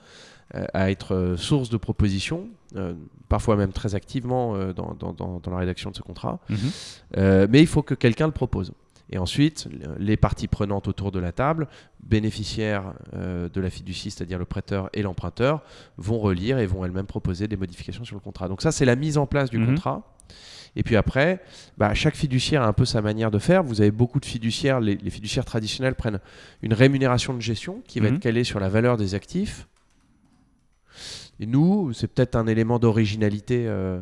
euh, à être source de propositions, euh, parfois même très activement dans, dans- dans- dans la rédaction de ce contrat. Mhm. Mais il faut que quelqu'un le propose. Et ensuite, les parties prenantes autour de la table, bénéficiaires euh, de la fiducie, c'est-à-dire le prêteur et l'emprunteur, vont relire et vont elles-mêmes proposer des modifications sur le contrat. Donc ça, c'est la mise en place du contrat. Et puis après, bah, chaque fiduciaire a un peu sa manière de faire. Vous avez beaucoup de fiduciaires. Les, les fiduciaires traditionnels prennent une rémunération de gestion qui va Mhm. être calée sur la valeur des actifs. Et nous, c'est peut-être un élément d'originalité euh,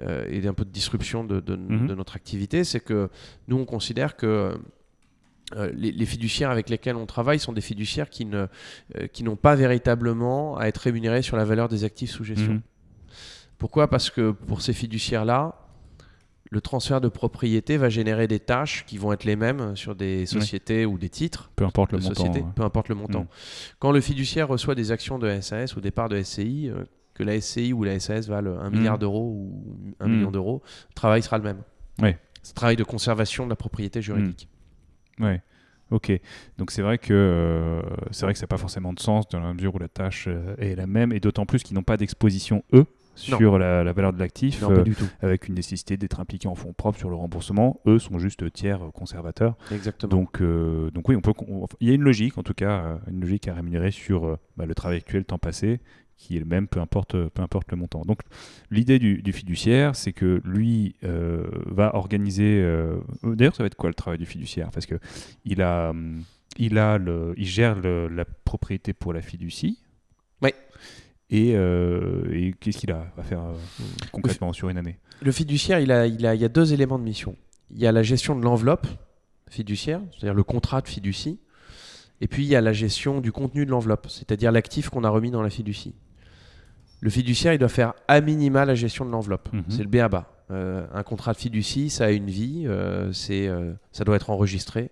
euh, et d'un peu de disruption de, de- Mhm. de notre activité. C'est que nous, on considère que euh, les, les fiduciaires avec lesquels on travaille sont des fiduciaires qui ne- qui n'ont pas véritablement à être rémunérés sur la valeur des actifs sous gestion. Mhm. Pourquoi? Parce que pour ces fiduciaires-là, le transfert de propriété va générer des tâches qui vont être les mêmes sur des sociétés ou des titres Peu importe le montant. société, ouais. peu importe le montant. Mm. Quand le fiduciaire reçoit des actions de SAS ou des parts de SCI, euh, que la SCI ou la SAS valent 1 Mm. milliard d'euros ou 1 Mm. million d'euros, le travail sera le même. Ouais. C'est un travail de conservation de la propriété juridique. Ouais. Ok. Donc c'est vrai que euh, c'est vrai que ça n'a pas forcément de sens dans la mesure où la tâche euh, est la même et d'autant plus qu'ils n'ont pas d'exposition eux. Sur la, la valeur de l'actif euh, avec une nécessité d'être impliqués en fonds propres sur le remboursement. Eux sont juste tiers euh, conservateurs. Exactement. Donc, euh, donc oui, on peut, on- il y a une logique, en tout cas, une logique à rémunérer sur bah, le travail actuel, temps passé, qui est le même, peu importe, peu importe le montant. Donc, l'idée du, du fiduciaire, c'est que lui euh, va organiser. euh, D'ailleurs, ça va être quoi le travail du fiduciaire? Parce que il a, hum, il a, le, il gère le- la propriété pour la fiducie. Ouais. Et, euh, et qu'est-ce qu'il a à faire euh, concrètement sur une année? Le fiduciaire, il, a, il, a, il y a deux éléments de mission. Il y a la gestion de l'enveloppe fiduciaire, c'est-à-dire le contrat de fiducie, et puis il y a la gestion du contenu de l'enveloppe, c'est-à-dire l'actif qu'on a remis dans la fiducie. Le fiduciaire, il doit faire à minima la gestion de l'enveloppe. Mhm. C'est le BABA. Euh, un contrat de fiducie, ça a une vie, euh, c'est, euh, ça doit être enregistré,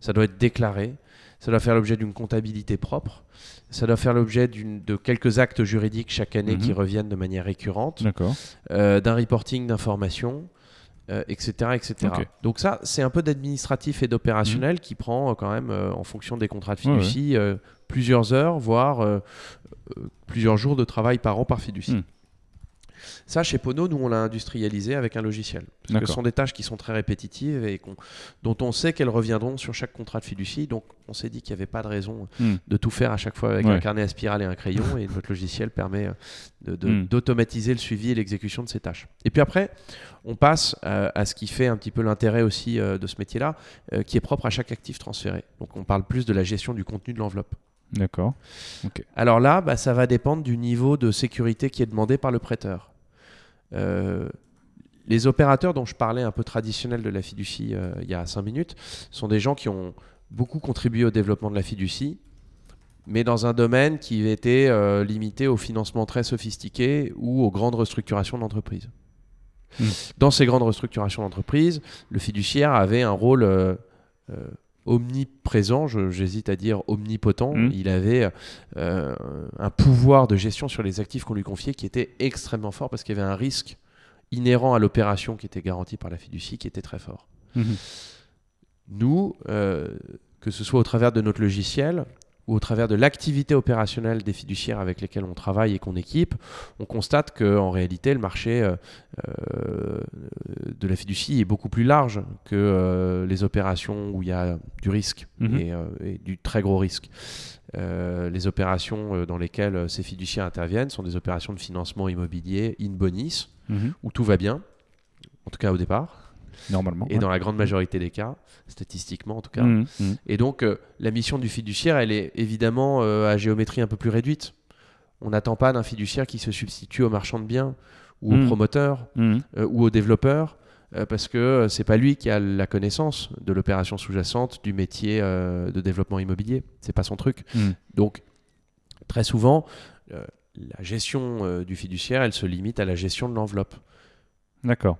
ça doit être déclaré, ça doit faire l'objet d'une comptabilité propre, ça doit faire l'objet de quelques actes juridiques chaque année Mhm. qui reviennent de manière récurrente euh, d'un reporting d'informations, euh, etc., etc. Donc ça, c'est un peu d'administratif et d'opérationnel qui prend euh, quand même, en fonction des contrats de Ouais, fiducie, plusieurs heures, voire plusieurs jours de travail par an par fiducie. Mm. Ça, chez Pono, nous, on l'a industrialisé avec un logiciel. Parce que ce sont des tâches qui sont très répétitives et dont on sait qu'elles reviendront sur chaque contrat de fiducie. Donc, on s'est dit qu'il n'y avait pas de raison Hmm. de tout faire à chaque fois avec Ouais. un carnet à spirale et un crayon. et notre logiciel permet euh, de- de- Mm. d'automatiser le suivi et l'exécution de ces tâches. Et puis après, on passe euh, à ce qui fait un petit peu l'intérêt aussi euh, de ce métier-là, euh, qui est propre à chaque actif transféré. Donc on parle plus de la gestion du contenu de l'enveloppe. D'accord. Alors là, bah, ça va dépendre du niveau de sécurité qui est demandé par le prêteur. Euh, les opérateurs dont je parlais un peu traditionnels de la fiducie euh, il y a 5 minutes sont des gens qui ont beaucoup contribué au développement de la fiducie, mais dans un domaine qui était euh, limité au financement très sophistiqué ou aux grandes restructurations d'entreprises. Hmm. Dans ces grandes restructurations d'entreprises, le fiduciaire avait un rôle euh, omniprésent, j'hésite à dire omnipotent. Hmm. Il avait euh, un pouvoir de gestion sur les actifs qu'on lui confiait qui était extrêmement fort parce qu'il y avait un risque inhérent à l'opération qui était garanti par la fiducie qui était très fort. Mhm. Nous, euh, que ce soit au travers de notre logiciel ou au travers de l'activité opérationnelle des fiduciaires avec lesquels on travaille et qu'on équipe, on constate qu'en réalité, le marché euh, euh, de la fiducie est beaucoup plus large que euh, les opérations où il y a du risque Mhm. et, euh, et du très gros risque. Les opérations dans lesquelles ces fiduciaires interviennent sont des opérations de financement immobilier in bonis, Mhm. où tout va bien, en tout cas au départ, Normalement. et ouais. dans la grande majorité des cas, statistiquement en tout cas. Mhm. Mhm. Et donc, euh, la mission du fiduciaire, elle est évidemment euh, à géométrie un peu plus réduite. On n'attend pas d'un fiduciaire qui se substitue au marchand de biens ou au Mm. promoteur euh, ou au développeur, parce que c'est pas lui qui a la connaissance de l'opération sous-jacente du métier de développement immobilier. C'est pas son truc. Donc, très souvent, la gestion du fiduciaire, elle se limite à la gestion de l'enveloppe. D'accord.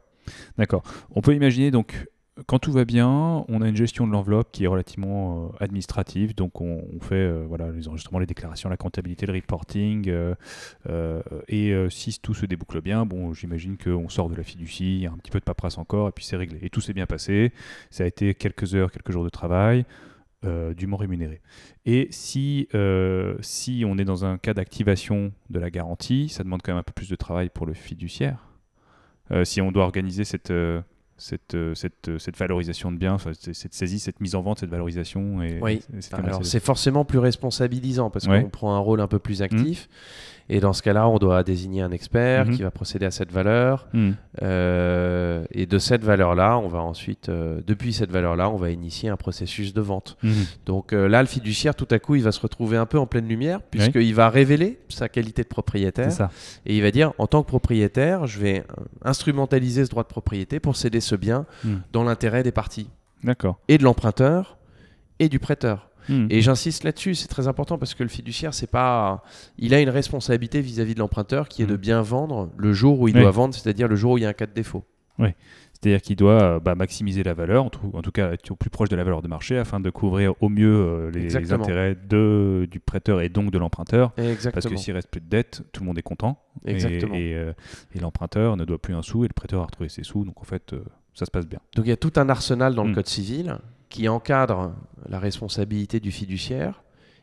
D'accord. On peut imaginer donc quand tout va bien, on a une gestion de l'enveloppe qui est relativement euh, administrative. Donc on, fait euh, voilà les enregistrements, les déclarations, la comptabilité, le reporting. euh, et si tout se déboucle bien, bon, j'imagine qu'on sort de la fiducie, il y a un petit peu de paperasse encore, et puis c'est réglé. Et tout s'est bien passé. Ça a été quelques heures, quelques jours de travail. dûment rémunéré. Et si, si on est dans un cas d'activation de la garantie, ça demande quand même un peu plus de travail pour le fiduciaire. Euh, si on doit organiser cette, euh, cette, euh, cette, cette valorisation de biens, cette saisie, cette mise en vente, cette valorisation. Et, Oui. c'est forcément plus responsabilisant parce Ouais. qu'on prend un rôle un peu plus actif. Et dans ce cas-là, on doit désigner un expert Mhm. qui va procéder à cette valeur. Hmm. Euh, et de cette valeur-là, on va ensuite, euh, depuis cette valeur-là, on va initier un processus de vente. Mhm. Donc euh, là, le fiduciaire, tout à coup, il va se retrouver un peu en pleine lumière puisqu'il va révéler sa qualité de propriétaire. Ça. Et il va dire, en tant que propriétaire, je vais instrumentaliser ce droit de propriété pour céder ce bien Hmm. dans l'intérêt des parties, D'accord. et de l'emprunteur, et du prêteur. Hmm. Et j'insiste là-dessus, c'est très important parce que le fiduciaire, c'est pas, il a une responsabilité vis-à-vis de l'emprunteur qui est de Mm. bien vendre le jour où il Oui. doit vendre, c'est-à-dire le jour où il y a un cas de défaut. C'est-à-dire qu'il doit euh, bah, maximiser la valeur, en tout, en tout cas être au plus proche de la valeur de marché, afin de couvrir au mieux euh, les, intérêts de, du prêteur et donc de l'emprunteur. Parce que s'il reste plus de dettes, tout le monde est content. Et- Exactement. Et, euh, et l'emprunteur ne doit plus un sou et le prêteur a retrouvé ses sous. Donc en fait, euh, ça se passe bien. Donc il y a tout un arsenal dans le Mm. code civil qui encadre la responsabilité du fiduciaire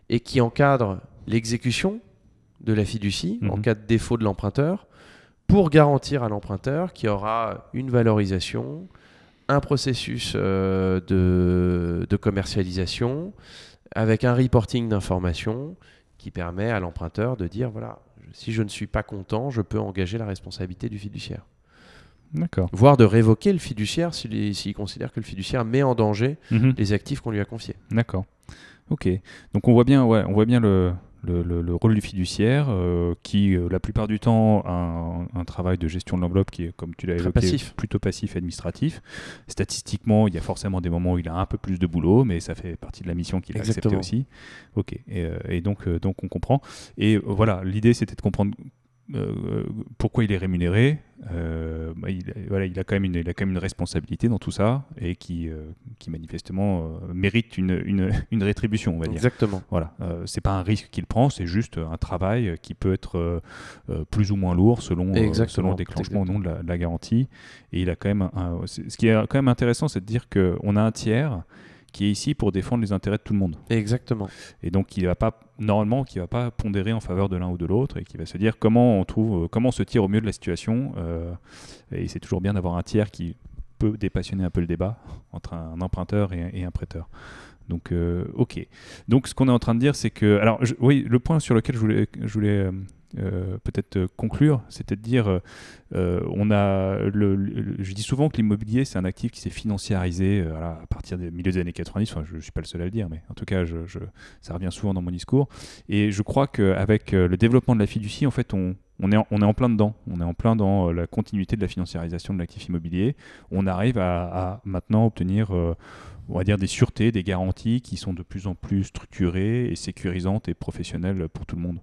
et qui encadre l'exécution de la fiducie en Mhm. cas de défaut de l'emprunteur pour garantir à l'emprunteur qu'il y aura une valorisation, un processus euh, de, de commercialisation avec un reporting d'informations qui permet à l'emprunteur de dire voilà, si je ne suis pas content, je peux engager la responsabilité du fiduciaire. Voire de révoquer le fiduciaire s'il s'il considère que le fiduciaire met en danger Mhm. les actifs qu'on lui a confiés. D'accord. Ok. Donc on voit bien, ouais, on voit bien le, le, le- le rôle du fiduciaire euh, qui, euh, la plupart du temps, a un, un travail de gestion de l'enveloppe qui est, comme tu l'as évoqué, passif. plutôt passif et administratif. Statistiquement, il y a forcément des moments où il a un peu plus de boulot, mais ça fait partie de la mission qu'il a acceptée aussi. Ok. Et, euh, et donc, euh, donc on comprend. Et voilà, l'idée c'était de comprendre. Euh, pourquoi il est rémunéré Euh, bah, il, voilà, il, a quand même une, il a quand même une responsabilité dans tout ça et qui, euh, qui manifestement euh, mérite une, une, une rétribution, on va dire. Exactement. Voilà, c'est pas un risque qu'il prend, c'est juste un travail qui peut être plus ou moins lourd selon, selon le déclenchement ou non de la, de la garantie. Et il a quand même, un- ce qui est quand même intéressant, c'est de dire qu'on a un tiers qui est ici pour défendre les intérêts de tout le monde. Exactement. Et donc, il va pas, normalement, qui va pas pondérer en faveur de l'un ou de l'autre et qui va se dire comment on trouve, euh, comment on se tire au mieux de la situation. euh, et c'est toujours bien d'avoir un tiers qui peut dépassionner un peu le débat entre un emprunteur et, et un prêteur. Donc, euh, ok. Donc, ce qu'on est en train de dire, c'est que, alors, oui, le point sur lequel je voulais, euh, euh, peut-être conclure, c'était de dire, on a, le, je dis souvent que l'immobilier, c'est un actif qui s'est financiarisé à partir des milieux des années 90. Enfin, je ne suis pas le seul à le dire, mais en tout cas, je, ça revient souvent dans mon discours. Et je crois qu'avec le développement de la fiducie, en fait, on, on, est en, on est en plein dedans. On est en plein dans la continuité de la financiarisation de l'actif immobilier. On arrive à, maintenant obtenir, on va dire, des sûretés, des garanties qui sont de plus en plus structurées et sécurisantes et professionnelles pour tout le monde.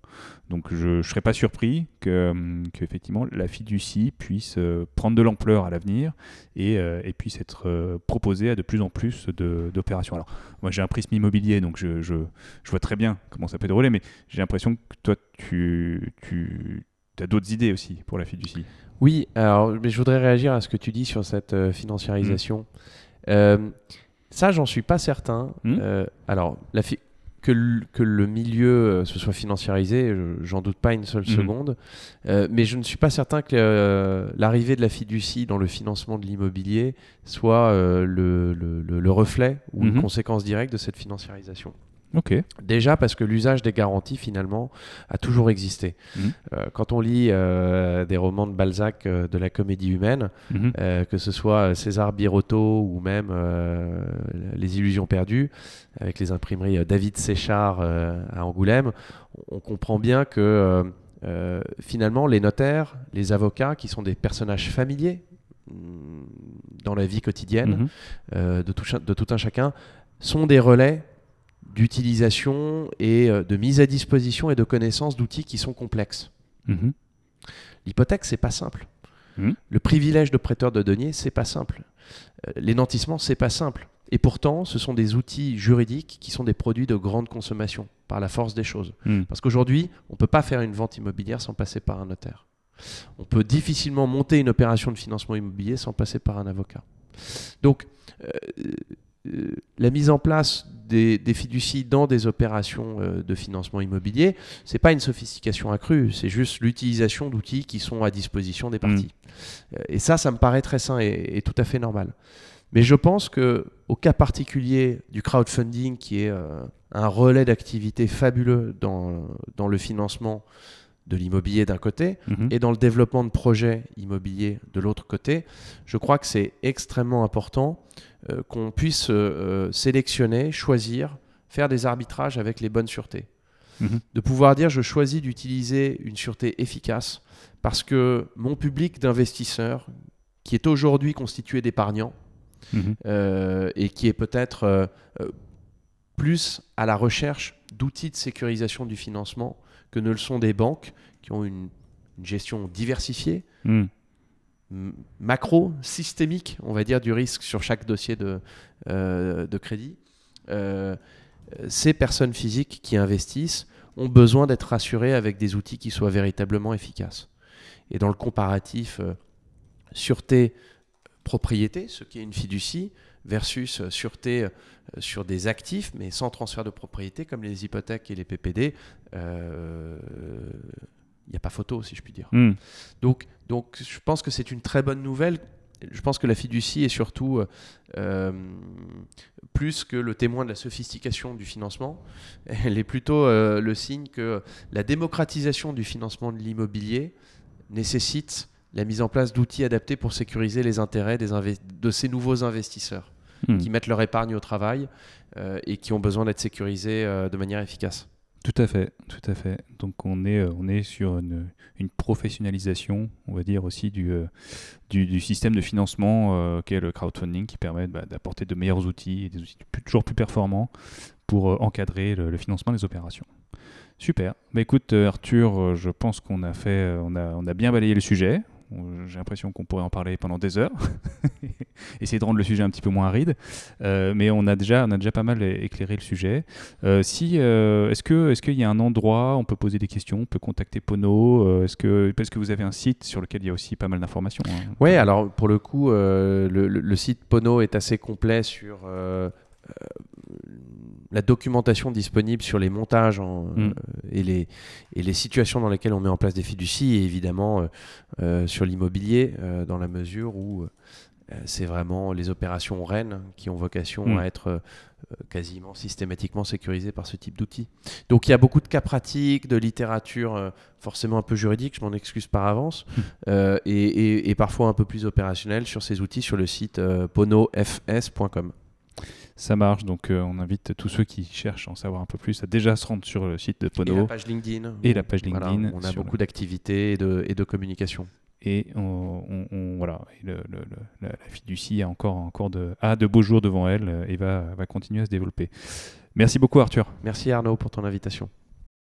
Donc je ne serais pas surpris que, hum, qu'effectivement la fiducie puisse euh, prendre de l'ampleur à l'avenir et, euh, et puisse être euh, proposée à de plus en plus d'opérations. Alors moi j'ai un prisme immobilier donc je, je, je vois très bien comment ça peut dérouler mais j'ai l'impression que toi tu, tu as d'autres idées aussi pour la fiducie. Oui, alors, mais je voudrais réagir à ce que tu dis sur cette euh, financiarisation. Euh, ça, j'en suis pas certain. Mm. Euh, alors, la fi- que le, que le milieu euh, se soit financiarisé, je- j'en doute pas une seule Mhm. seconde. Euh, mais je ne suis pas certain que euh, l'arrivée de la fiducie dans le financement de l'immobilier soit le, le- le- le reflet ou Mhm. une conséquence directe de cette financiarisation. Ok. Déjà parce que l'usage des garanties, finalement, a toujours existé. Mhm. Euh, quand on lit euh, des romans de Balzac euh, de la comédie humaine, Mhm. que ce soit César Birotteau ou même Les Illusions perdues, avec les imprimeries David Séchard à Angoulême, on comprend bien que finalement les notaires, les avocats, qui sont des personnages familiers mm, dans la vie quotidienne Mhm. de, tout, cha- de tout un chacun, sont des relais d'utilisation et euh, de mise à disposition et de connaissance d'outils qui sont complexes. Mhm. L'hypothèque, c'est pas simple. Mhm. Le privilège de prêteur de deniers, c'est pas simple. Euh, les nantissements, c'est pas simple. Et pourtant, ce sont des outils juridiques qui sont des produits de grande consommation, par la force des choses. Mhm. Parce qu'aujourd'hui, on ne peut pas faire une vente immobilière sans passer par un notaire. On peut difficilement monter une opération de financement immobilier sans passer par un avocat. Donc, euh, la mise en place des, des fiducies dans des opérations euh, de financement immobilier, c'est pas une sophistication accrue, c'est juste l'utilisation d'outils qui sont à disposition des parties. Euh, Et ça, ça me paraît très sain et, et tout à fait normal. Mais je pense que au cas particulier du crowdfunding, qui est euh, un relais d'activité fabuleux dans, dans le financement de l'immobilier d'un côté Mhm. et dans le développement de projets immobiliers de l'autre côté, je crois que c'est extrêmement important euh, qu'on puisse euh, euh, sélectionner, choisir, faire des arbitrages avec les bonnes sûretés. Mhm. De pouvoir dire je choisis d'utiliser une sûreté efficace parce que mon public d'investisseurs, qui est aujourd'hui constitué d'épargnants, Mhm. euh, et qui est peut-être plus à la recherche d'outils de sécurisation du financement que ne le sont des banques qui ont une, une gestion diversifiée, Mhm. m- macro, systémique, on va dire, du risque sur chaque dossier de, euh, de crédit. Euh, ces personnes physiques qui investissent ont besoin d'être rassurées avec des outils qui soient véritablement efficaces. Et dans le comparatif euh, sûreté propriété, ce qui est une fiducie, versus euh, sûreté euh, sur des actifs, mais sans transfert de propriété, comme les hypothèques et les PPD, euh, il n'y a pas photo, si je puis dire. Mhm. Donc, donc je pense que c'est une très bonne nouvelle. Je pense que la fiducie est surtout euh, euh, plus que le témoin de la sophistication du financement. Elle est plutôt euh, le signe que la démocratisation du financement de l'immobilier nécessite la mise en place d'outils adaptés pour sécuriser les intérêts des de ces nouveaux investisseurs Mhm. qui mettent leur épargne au travail euh, et qui ont besoin d'être sécurisés euh, de manière efficace. Tout à fait, tout à fait. Donc on est, euh, on est sur une, une professionnalisation, on va dire aussi du, du, du système de financement euh, qu'est le crowdfunding qui permet bah, d'apporter de meilleurs outils et des outils toujours plus performants pour encadrer le, le financement des opérations. Super. Bah écoute Arthur, je pense qu'on a fait, on a, on a bien balayé le sujet. J'ai l'impression qu'on pourrait en parler pendant des heures. Essayer de rendre le sujet un petit peu moins aride. Euh, mais on a déjà, on a déjà pas mal éclairé le sujet. Euh, si, euh, est-ce que, est-ce qu'il y a un endroit, où on peut poser des questions, on peut contacter Pono, est-ce que, parce que vous avez un site sur lequel il y a aussi pas mal d'informations. hein. Oui, alors pour le coup, le, site Pono est assez complet sur la documentation disponible sur les montages en, Mm. euh, et, les, et les situations dans lesquelles on met en place des fiducies et évidemment euh, euh, sur l'immobilier dans la mesure où c'est vraiment les opérations rennes qui ont vocation Mm. à être euh, quasiment systématiquement sécurisées par ce type d'outils. Donc il y a beaucoup de cas pratiques, de littérature euh, forcément un peu juridique, je m'en excuse par avance, euh, et, et- et parfois un peu plus opérationnel sur ces outils sur le site ponofs.com. Ça marche, donc euh, on invite tous ceux qui cherchent à en savoir un peu plus à déjà se rendre sur le site de Et la Pono page LinkedIn. Et la page Voilà, LinkedIn on a beaucoup d'activités et de, et de communication. et, on, on- on- voilà, et le- le- le- la, la fiducie a encore, encore de, a de beaux jours devant elle euh, et va, va continuer à se développer. Merci beaucoup Arthur. Merci Arnaud pour ton invitation.